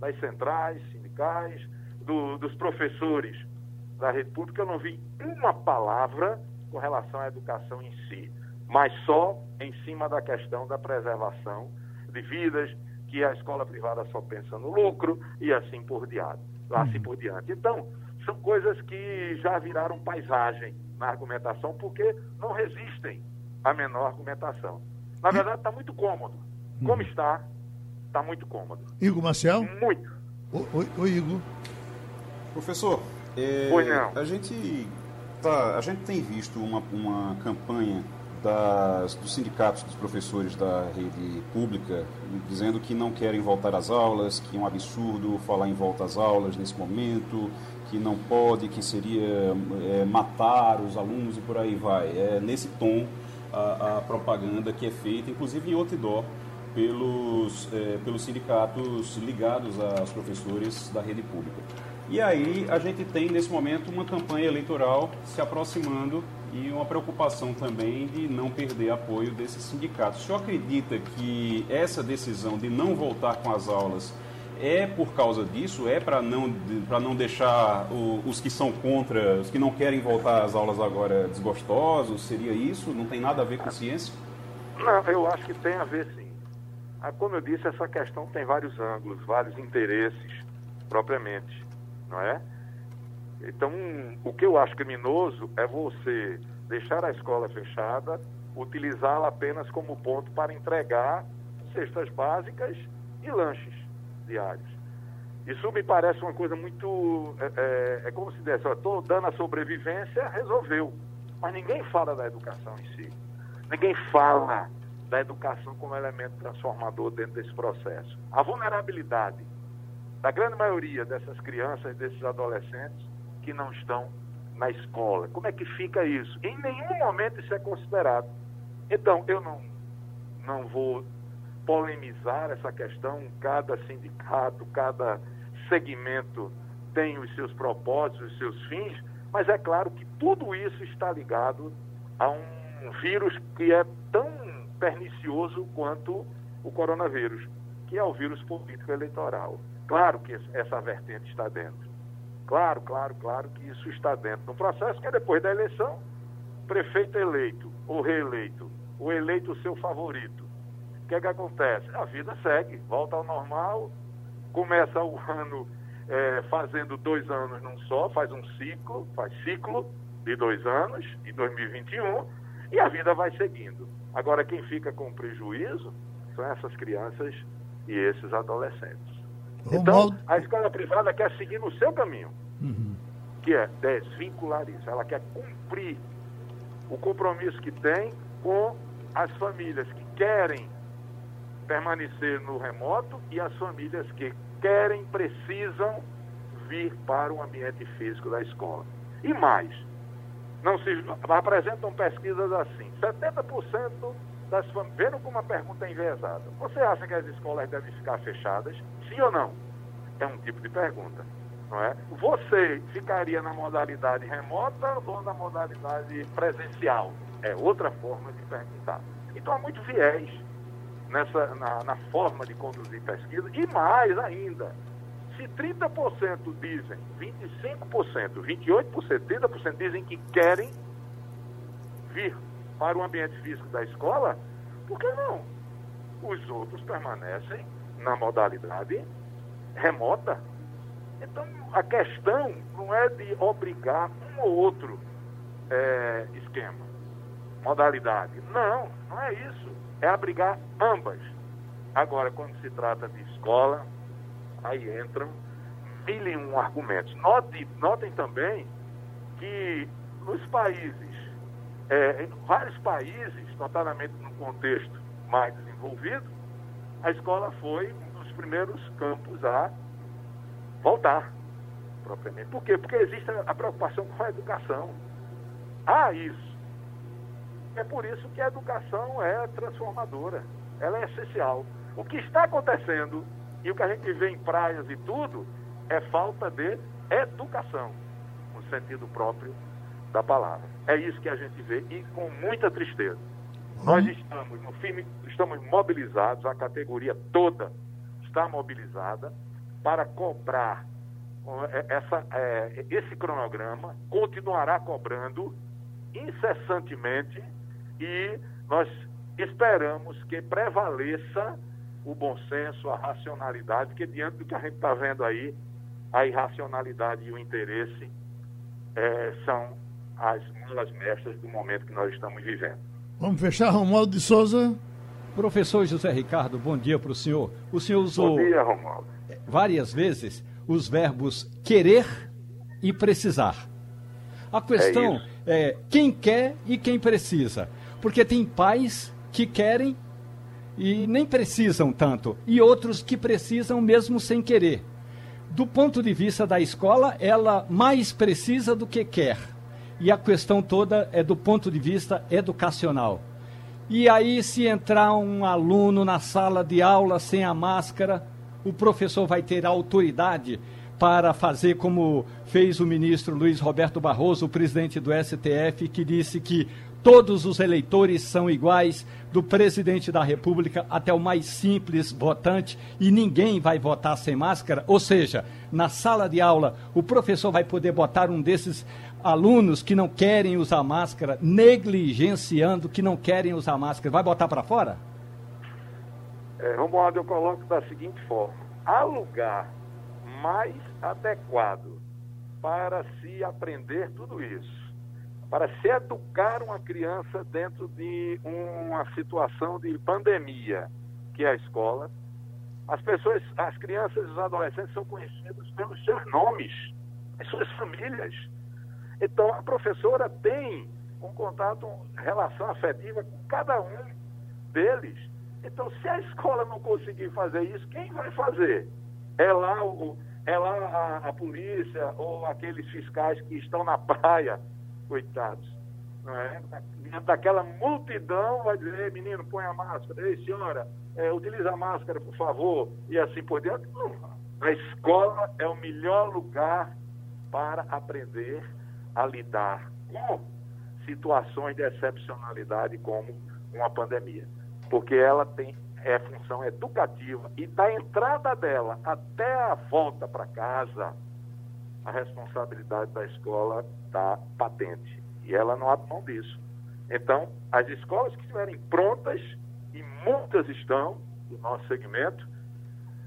das centrais, sindicais, do, dos professores da rede pública, eu não vi uma palavra com relação à educação em si, mas só em cima da questão da preservação de vidas, que a escola privada só pensa no lucro e assim por diante. Assim por diante. Então, são coisas que já viraram paisagem na argumentação, porque não resistem à menor argumentação. Na verdade, está muito cômodo. Como está, está muito cômodo. Igor Marcel? Muito. Oi, oi Igor. Professor, é, Pois não. a gente tá, a gente tem visto uma, uma campanha das, dos sindicatos dos professores da rede pública dizendo que não querem voltar às aulas, que é um absurdo falar em volta às aulas nesse momento, que não pode, que seria é, matar os alunos e por aí vai. É nesse tom a, a propaganda que é feita, inclusive em outdoor, pelos, é, pelos sindicatos ligados aos professores da rede pública. E aí a gente tem nesse momento uma campanha eleitoral se aproximando e uma preocupação também de não perder apoio desses sindicatos. O senhor acredita que essa decisão de não voltar com as aulas é por causa disso? É para não, para não deixar o, os que são contra, os que não querem voltar às aulas agora desgostosos? Seria isso? Não tem nada a ver com ciência? Não, eu acho que tem a ver sim. Ah, Como eu disse, essa questão tem vários ângulos, vários interesses, propriamente, não é? Então, o que eu acho criminoso é você deixar a escola fechada, utilizá-la apenas como ponto para entregar cestas básicas e lanches diários. Isso me parece uma coisa muito. É, é, é como se desse, estou dando a sobrevivência, resolveu. Mas ninguém fala da educação em si. Ninguém fala da educação como elemento transformador dentro desse processo. A vulnerabilidade da grande maioria dessas crianças, desses adolescentes que não estão na escola. Como é que fica isso? Em nenhum momento isso é considerado. Então, eu não, não vou polemizar essa questão, cada sindicato, cada segmento tem os seus propósitos, os seus fins, mas é claro que tudo isso está ligado a um vírus que é tão pernicioso quanto o coronavírus, que é o vírus político eleitoral. Claro que essa vertente está dentro. Claro, claro, claro que isso está dentro do processo, que é depois da eleição, prefeito eleito ou reeleito, o eleito seu favorito. O que é que acontece? A vida segue, volta ao normal, começa o ano é, fazendo dois anos num só, faz um ciclo, faz ciclo de dois anos, em 2021, e a vida vai seguindo. Agora, quem fica com prejuízo são essas crianças e esses adolescentes. Então, Romualdo- a escola privada quer seguir no seu caminho, Uhum. que é desvincular isso. Ela quer cumprir o compromisso que tem com as famílias que querem permanecer no remoto e as famílias que querem, precisam vir para o ambiente físico da escola. E mais, não se apresentam pesquisas assim. 70% das famílias. Vendo como a pergunta é enviesada. Você acha que as escolas devem ficar fechadas? Sim ou não? É um tipo de pergunta. Não é? Você ficaria na modalidade remota ou na modalidade presencial? É outra forma de perguntar. Então há muito viés nessa, na, na forma de conduzir pesquisa. E mais ainda, se 30% dizem, 25%, 28%, 30% dizem que querem vir para o ambiente físico da escola, por que não? Os outros permanecem na modalidade remota. Então, a questão não é de obrigar um ou outro é, esquema, modalidade. Não, não é isso. É abrigar ambas. Agora, quando se trata de escola, aí entram mil e um argumentos. Notem, notem também que nos países, é, em vários países, notadamente no contexto mais desenvolvido, a escola foi um dos primeiros campos a voltar, propriamente. Por quê? Porque existe a preocupação com a educação. Há isso. É por isso que a educação é transformadora, ela é essencial. O que está acontecendo e o que a gente vê em praias e tudo é falta de educação, no sentido próprio da palavra. É isso que a gente vê e com muita tristeza. Uhum. Nós estamos no firme, estamos mobilizados, a categoria toda está mobilizada para cobrar é, essa, é, esse cronograma, continuará cobrando incessantemente e nós esperamos que prevaleça o bom senso, a racionalidade, porque diante do que a gente está vendo aí, a irracionalidade e o interesse é, são as malas mestras do momento que nós estamos vivendo. Vamos fechar, Romualdo de Souza. Professor José Ricardo, bom dia para o senhor. O senhor usou dia, várias vezes os verbos querer e precisar. A questão é, é quem quer e quem precisa. Porque tem pais que querem e nem precisam tanto, e outros que precisam mesmo sem querer. Do ponto de vista da escola, ela mais precisa do que quer. E a questão toda é do ponto de vista educacional. E aí, se entrar um aluno na sala de aula sem a máscara, o professor vai ter autoridade para fazer como fez o ministro Luiz Roberto Barroso, o presidente do STF, que disse que todos os eleitores são iguais, do presidente da República até o mais simples votante, e ninguém vai votar sem máscara. Ou seja, na sala de aula, o professor vai poder botar um desses alunos que não querem usar máscara, negligenciando que não querem usar máscara, vai botar para fora? É, Romualdo, eu coloco da seguinte forma: há lugar mais adequado para se aprender tudo isso para se educar uma criança dentro de uma situação de pandemia, que é a escola. As pessoas, as crianças e os adolescentes são conhecidos pelos seus nomes, as suas famílias. Então, a professora tem um contato, relação afetiva com cada um deles. Então, se a escola não conseguir fazer isso, quem vai fazer? É lá, o, é lá a, a polícia ou aqueles fiscais que estão na praia coitados. Não é? Daquela multidão, vai dizer, menino, põe a máscara, ei, senhora, é, utiliza a máscara, por favor, e assim por diante. A escola é o melhor lugar para aprender a lidar com situações de excepcionalidade como uma pandemia. Porque ela tem é função educativa e da entrada dela até a volta para casa, a responsabilidade da escola está patente e ela não abre mão disso. Então, as escolas que estiverem prontas, e muitas estão no nosso segmento,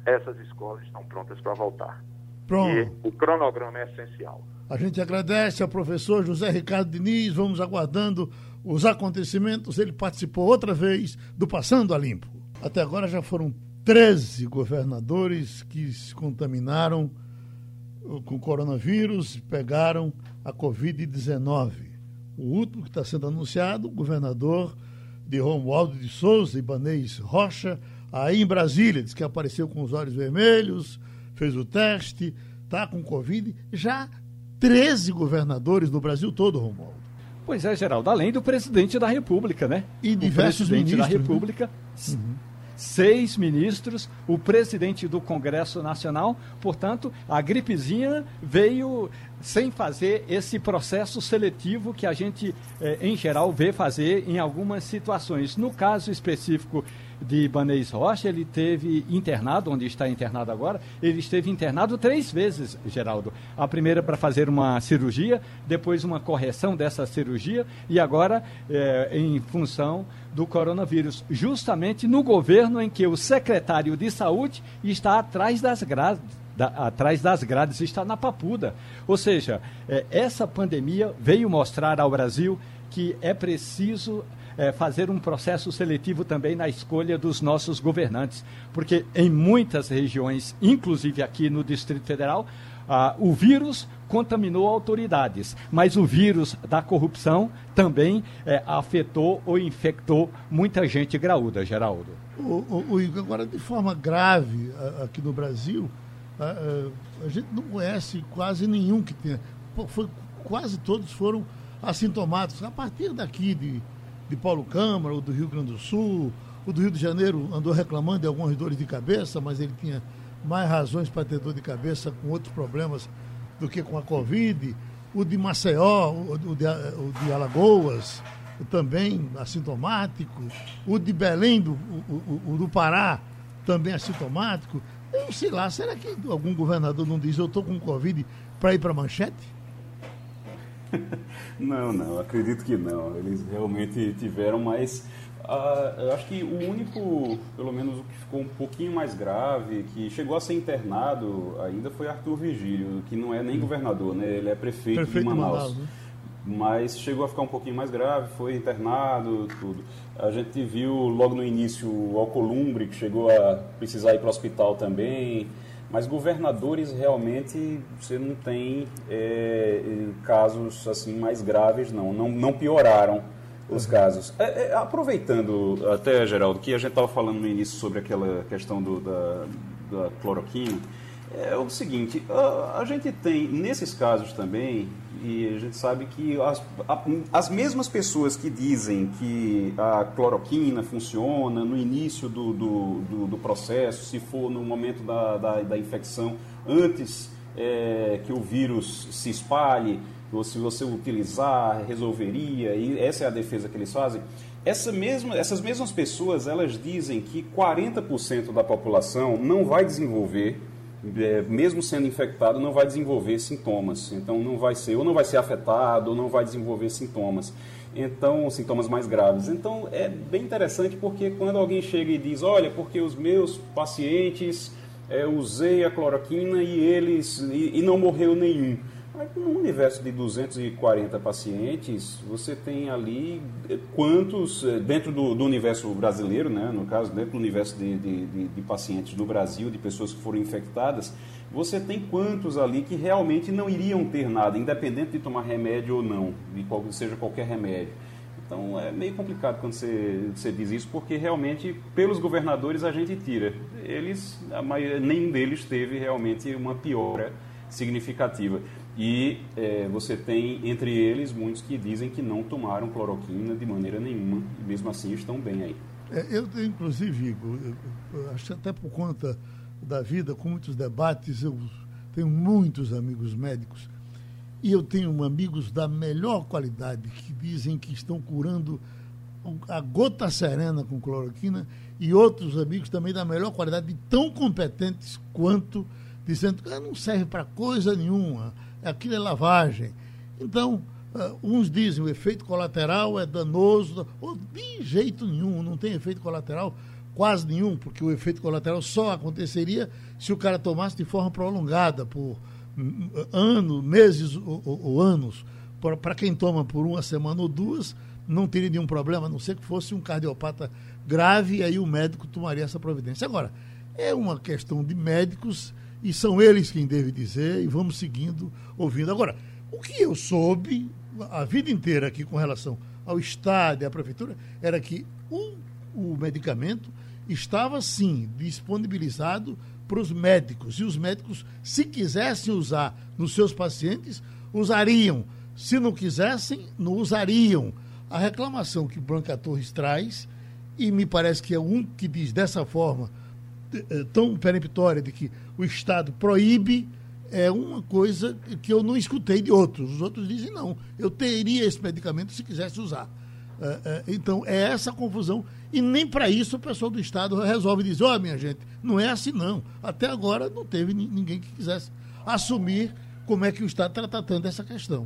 essas escolas estão prontas para voltar. Pronto. E o cronograma é essencial. A gente agradece ao professor José Ricardo Diniz, vamos aguardando os acontecimentos. Ele participou outra vez do Passando a Limpo. Até agora já foram 13 governadores que se contaminaram com coronavírus pegaram a Covid-19. O último que está sendo anunciado, o governador de Romualdo de Souza, Ibanês Rocha, aí em Brasília, diz que apareceu com os olhos vermelhos, fez o teste, está com Covid. Já 13 governadores do Brasil todo, Romualdo. Pois é, Geraldo, além do presidente da República, né? E diversos o presidente ministros, da República, né? uhum. seis ministros, o presidente do Congresso Nacional. Portanto, a gripezinha veio sem fazer esse processo seletivo que a gente, eh, em geral, vê fazer em algumas situações. No caso específico de Ibanez Rocha, ele teve internado, onde está internado agora, ele esteve internado três vezes, Geraldo. A primeira para fazer uma cirurgia, depois uma correção dessa cirurgia e agora é, em função do coronavírus, justamente no governo em que o secretário de saúde está atrás das grades. Da, atrás das grades, está na papuda. Ou seja, é, essa pandemia veio mostrar ao Brasil que é preciso é, fazer um processo seletivo também na escolha dos nossos governantes, porque em muitas regiões, inclusive aqui no Distrito Federal, ah, o vírus contaminou autoridades, mas o vírus da corrupção também é, afetou ou infectou muita gente graúda, Geraldo. O, o, o agora de forma grave aqui no Brasil, a, a, gente não conhece quase nenhum que tenha. Foi, quase todos foram assintomáticos. A partir daqui de de Paulo Câmara, o do Rio Grande do Sul, o do Rio de Janeiro andou reclamando de algumas dores de cabeça, mas ele tinha mais razões para ter dor de cabeça com outros problemas do que com a Covid. O de Maceió, o de, o de Alagoas, também assintomático. O de Belém, do, o, o, do Pará, também assintomático. Eu sei lá, será que algum governador não diz eu estou com Covid para ir para a manchete? não, não, acredito que não. Eles realmente tiveram, mas uh, eu acho que o único, pelo menos o que ficou um pouquinho mais grave, que chegou a ser internado ainda foi Arthur Vigílio, que não é nem governador, né? Ele é prefeito, prefeito de Manaus. De Manaus né? Mas chegou a ficar um pouquinho mais grave, foi internado, tudo. A gente viu logo no início o Alcolumbre, que chegou a precisar ir para o hospital também. Mas governadores realmente você não tem é, casos assim mais graves, não. Não, não pioraram os uhum. casos. É, é, aproveitando até, Geraldo, que a gente estava falando no início sobre aquela questão do, da, da cloroquina, é o seguinte, a, a, gente tem, nesses casos também, e a gente sabe que as, as mesmas pessoas que dizem que a cloroquina funciona no início do, do, do, do processo, se for no momento da, da, da infecção, antes é, que o vírus se espalhe, ou se você utilizar, resolveria, e essa é a defesa que eles fazem. Essa mesma, essas mesmas pessoas, elas dizem que 40% da população não vai desenvolver é, mesmo sendo infectado, não vai desenvolver sintomas. Então, não vai ser, ou não vai ser afetado, ou não vai desenvolver sintomas. Então, sintomas mais graves. Então, é bem interessante porque quando alguém chega e diz: Olha, porque os meus pacientes, é, usei a cloroquina e eles, e, e não morreu nenhum. No universo de 240 pacientes, você tem ali eh, quantos, eh, dentro do, do universo brasileiro, né, no caso, dentro do universo de, de, de, pacientes do Brasil, de pessoas que foram infectadas, você tem quantos ali que realmente não iriam ter nada, independente de tomar remédio ou não, de qual, seja qualquer remédio. Então é meio complicado quando você, você diz isso, porque realmente, pelos governadores, a gente tira. Eles, a maioria, nenhum deles teve realmente uma piora significativa. E é, você tem entre eles muitos que dizem que não tomaram cloroquina de maneira nenhuma e mesmo assim estão bem aí. É, eu, inclusive, Igor, acho até por conta da vida, com muitos debates, eu tenho muitos amigos médicos e eu tenho amigos da melhor qualidade que dizem que estão curando a gota serena com cloroquina e outros amigos também da melhor qualidade, tão competentes quanto, dizendo que não serve para coisa nenhuma aquilo é lavagem. Então, uh, uns dizem o efeito colateral é danoso, ou de jeito nenhum, não tem efeito colateral quase nenhum, porque o efeito colateral só aconteceria se o cara tomasse de forma prolongada, por hum, anos, meses ou, ou, ou anos. Para quem toma por uma semana ou duas, não teria nenhum problema, a não ser que fosse um cardiopata grave, e aí o médico tomaria essa providência. Agora, é uma questão de médicos e são eles quem devem dizer, e vamos seguindo, ouvindo. Agora, o que eu soube, a vida inteira aqui com relação ao Estado e à Prefeitura era que o, o medicamento estava, sim, disponibilizado para os médicos. E os médicos, se quisessem usar nos seus pacientes, usariam. Se não quisessem, não usariam. A reclamação que Branca Torres traz, e me parece que é um que diz dessa forma, tão peremptória, de que o Estado proíbe, é uma coisa que eu não escutei de outros. Os outros dizem, não, eu teria esse medicamento se quisesse usar. Eh, eh, então, é essa confusão. E nem para isso o pessoal do Estado resolve dizer, ó, oh, minha gente, não é assim não. Até agora não teve ninguém que quisesse assumir como é que o Estado está tratando essa questão.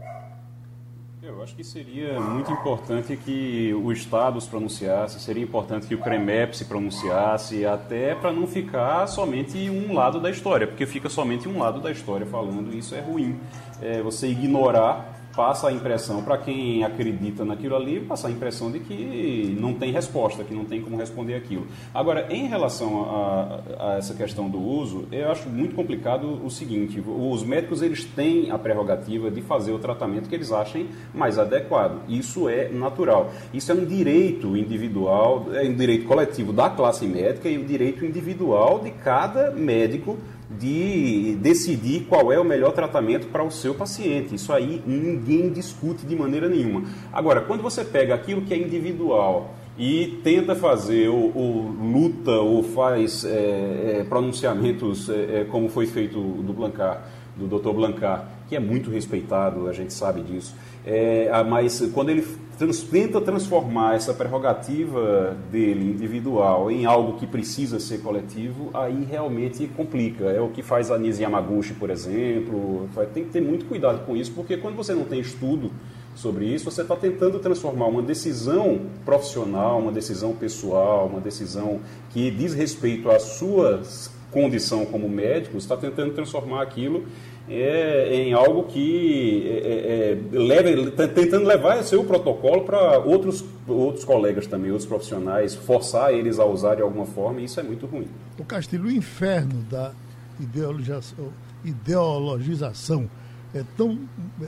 Eu acho que seria muito importante que o Estado se pronunciasse, seria importante que o CREMEP se pronunciasse, até para não ficar somente um lado da história, porque fica somente um lado da história falando, e isso é ruim. É você ignorar passa a impressão, para quem acredita naquilo ali, passa a impressão de que não tem resposta, que não tem como responder aquilo. Agora, em relação a, a, essa questão do uso, eu acho muito complicado o seguinte: os médicos eles têm a prerrogativa de fazer o tratamento que eles achem mais adequado. Isso é natural. Isso é um direito individual, é um direito coletivo da classe médica e o um direito individual de cada médico de decidir qual é o melhor tratamento para o seu paciente. Isso aí ninguém discute de maneira nenhuma. Agora, quando você pega aquilo que é individual e tenta fazer ou, ou luta ou faz é, é, pronunciamentos é, é como foi feito do Blancar, do Dr. Blancar, que é muito respeitado, a gente sabe disso. É, mas quando ele trans, tenta transformar essa prerrogativa dele individual em algo que precisa ser coletivo, aí realmente complica. É o que faz a Nise Yamaguchi, por exemplo. Tem que ter muito cuidado com isso, porque quando você não tem estudo sobre isso, você está tentando transformar uma decisão profissional, uma decisão pessoal, uma decisão que diz respeito à sua condição como médico, está tentando transformar aquilo é, em algo que é, é, é leva, tá tentando levar seu protocolo para outros, outros colegas também, outros profissionais, forçar eles a usar de alguma forma, e isso é muito ruim. O Castilho, o inferno da ideologização, ideologização é tão,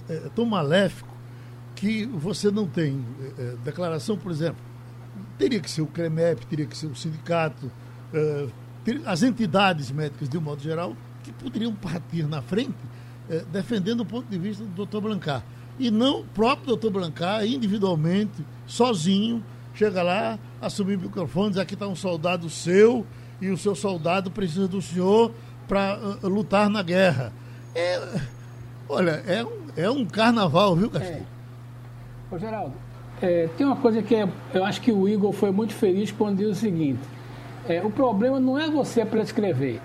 é, é tão maléfico que você não tem é, declaração, por exemplo, teria que ser o CREMEP, teria que ser o sindicato, as entidades médicas, de um modo geral, que poderiam partir na frente eh, defendendo o ponto de vista do doutor Blancar. E não o próprio doutor Blancar, individualmente, sozinho, chega lá, assumir microfones, aqui está um soldado seu e o seu soldado precisa do senhor para uh, eh, lutar na guerra. É, olha, é um, é um carnaval, viu, Castilho? É. Ô, Geraldo, é, tem uma coisa que é, eu acho que o Igor foi muito feliz quando diz o seguinte: é, o problema não é você prescrever,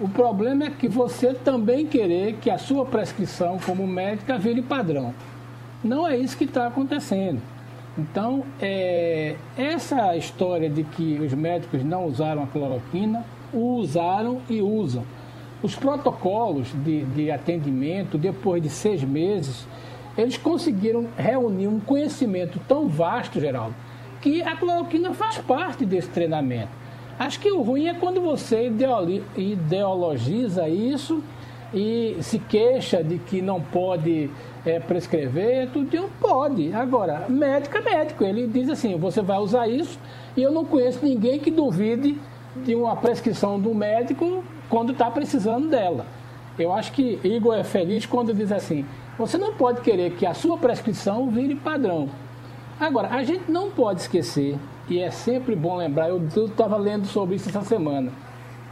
o problema é que você também querer que a sua prescrição como médica vire padrão. Não é isso que está acontecendo. Então, é, essa história de que os médicos não usaram a cloroquina, usaram e usam. Os protocolos de, de atendimento, depois de seis meses, eles conseguiram reunir um conhecimento tão vasto, Geraldo, que a cloroquina faz parte desse treinamento. Acho que o ruim é quando você ideologiza isso e se queixa de que não pode é, prescrever, tudo pode. Agora, médico é médico. Ele diz assim, você vai usar isso e eu não conheço ninguém que duvide de uma prescrição do médico quando está precisando dela. Eu acho que Igor é feliz quando diz assim, você não pode querer que a sua prescrição vire padrão. Agora, a gente não pode esquecer e é sempre bom lembrar, eu estava lendo sobre isso essa semana,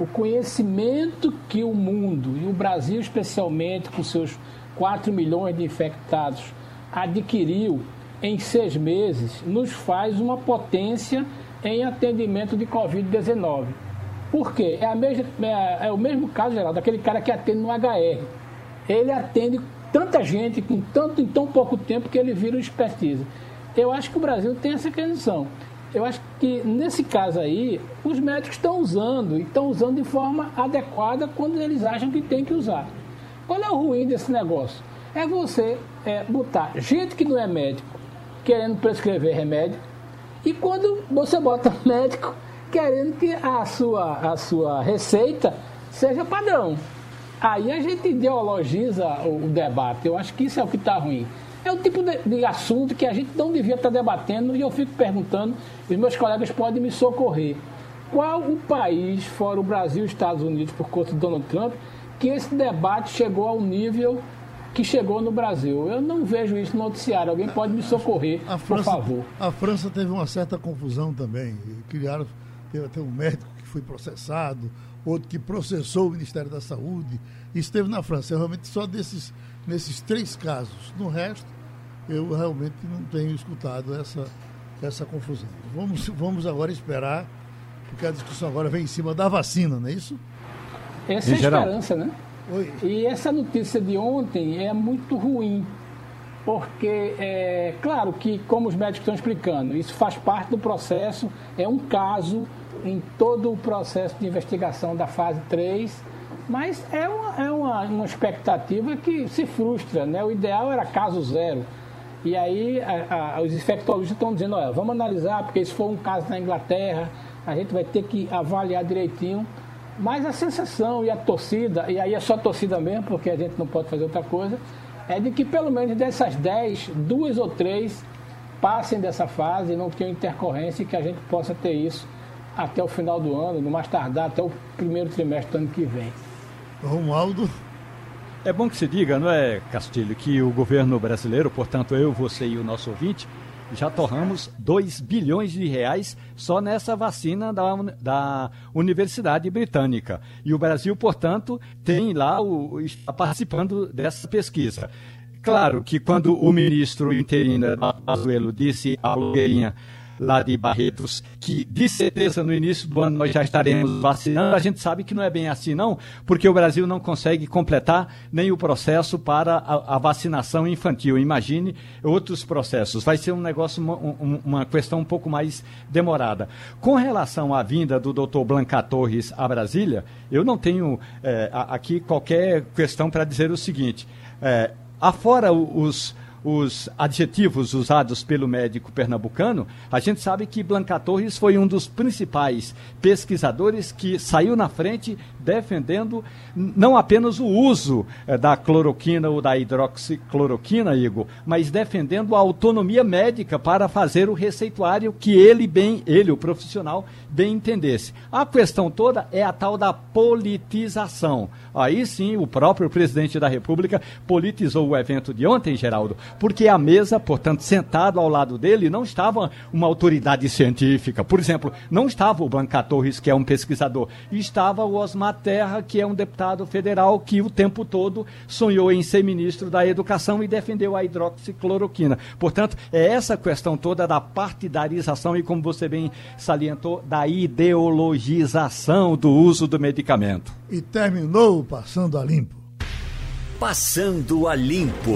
o conhecimento que o mundo, e o Brasil especialmente, com seus 4 milhões de infectados, adquiriu em seis meses, nos faz uma potência em atendimento de Covid-19. Por quê? É, a mesma, é, é o mesmo caso, geral, daquele cara que atende no HR. Ele atende tanta gente com tanto em tão pouco tempo que ele vira expertise. Eu acho que o Brasil tem essa condição eu acho que nesse caso aí, os médicos estão usando e estão usando de forma adequada quando eles acham que tem que usar. Qual é o ruim desse negócio? É você é, botar gente que não é médico querendo prescrever remédio e quando você bota médico querendo que a sua, a sua receita seja padrão. Aí a gente ideologiza o, debate. Eu acho que isso é o que está ruim. É o tipo de, de, assunto que a gente não devia estar debatendo e eu fico perguntando, e meus colegas podem me socorrer. Qual o país, fora o Brasil e os Estados Unidos, por conta de Donald Trump, que esse debate chegou ao nível que chegou no Brasil. Eu não vejo isso no noticiário. Alguém pode me socorrer, França, por favor. A França teve uma certa confusão também. Criaram, teve até um médico que foi processado, outro que processou o Ministério da Saúde. Isso teve na França. Eu realmente só desses, nesses três casos. No resto, eu realmente não tenho escutado essa, essa confusão. Vamos, vamos agora esperar, porque a discussão agora vem em cima da vacina, não é isso? Essa é a esperança, né? Oi. E essa notícia de ontem é muito ruim, porque é claro que, como os médicos estão explicando, isso faz parte do processo, é um caso em todo o processo de investigação da fase 3, mas é uma, é uma, uma expectativa que se frustra, né? O ideal era caso zero. E aí a, a, os infectologistas estão dizendo, olha, vamos analisar, porque se for um caso na Inglaterra, a gente vai ter que avaliar direitinho mas a sensação e a torcida, e aí é só torcida mesmo, porque a gente não pode fazer outra coisa, é de que pelo menos dessas 10, duas ou três passem dessa fase, não tenham intercorrência e que a gente possa ter isso até o final do ano, no mais tardar até o primeiro trimestre do ano que vem. Romualdo? É bom que se diga, não é, Castilho, que o governo brasileiro, portanto eu, você e o nosso ouvinte, já torramos 2 bilhões de reais só nessa vacina da, da Universidade Britânica. E o Brasil, portanto, tem lá o, está participando dessa pesquisa. Claro que quando o ministro interino Pazuello disse à blogueirinha lá de Barretos, que de certeza no início do ano nós já estaremos vacinando, a gente sabe que não é bem assim não, porque o Brasil não consegue completar nem o processo para a, a vacinação infantil. Imagine outros processos. Vai ser um negócio, uma, uma questão um pouco mais demorada. Com relação à vinda do doutor Blanca Torres a Brasília, eu não tenho é, aqui qualquer questão para dizer o seguinte. É, afora os os adjetivos usados pelo médico pernambucano, a gente sabe que Blanca Torres foi um dos principais pesquisadores que saiu na frente defendendo não apenas o uso eh, da cloroquina ou da hidroxicloroquina, Igor, mas defendendo a autonomia médica para fazer o receituário que ele bem, ele, o profissional, bem entendesse. A questão toda é a tal da politização. Aí sim, o próprio presidente da República politizou o evento de ontem, Geraldo, porque a mesa, portanto, sentado ao lado dele, não estava uma autoridade científica. Por exemplo, não estava o Blanca Torres, que é um pesquisador, estava o Osmar Terra, que é um deputado federal que o tempo todo sonhou em ser ministro da Educação e defendeu a hidroxicloroquina. Portanto, é essa questão toda da partidarização e, como você bem salientou, da ideologização do uso do medicamento. E terminou Passando a Limpo. Passando a Limpo.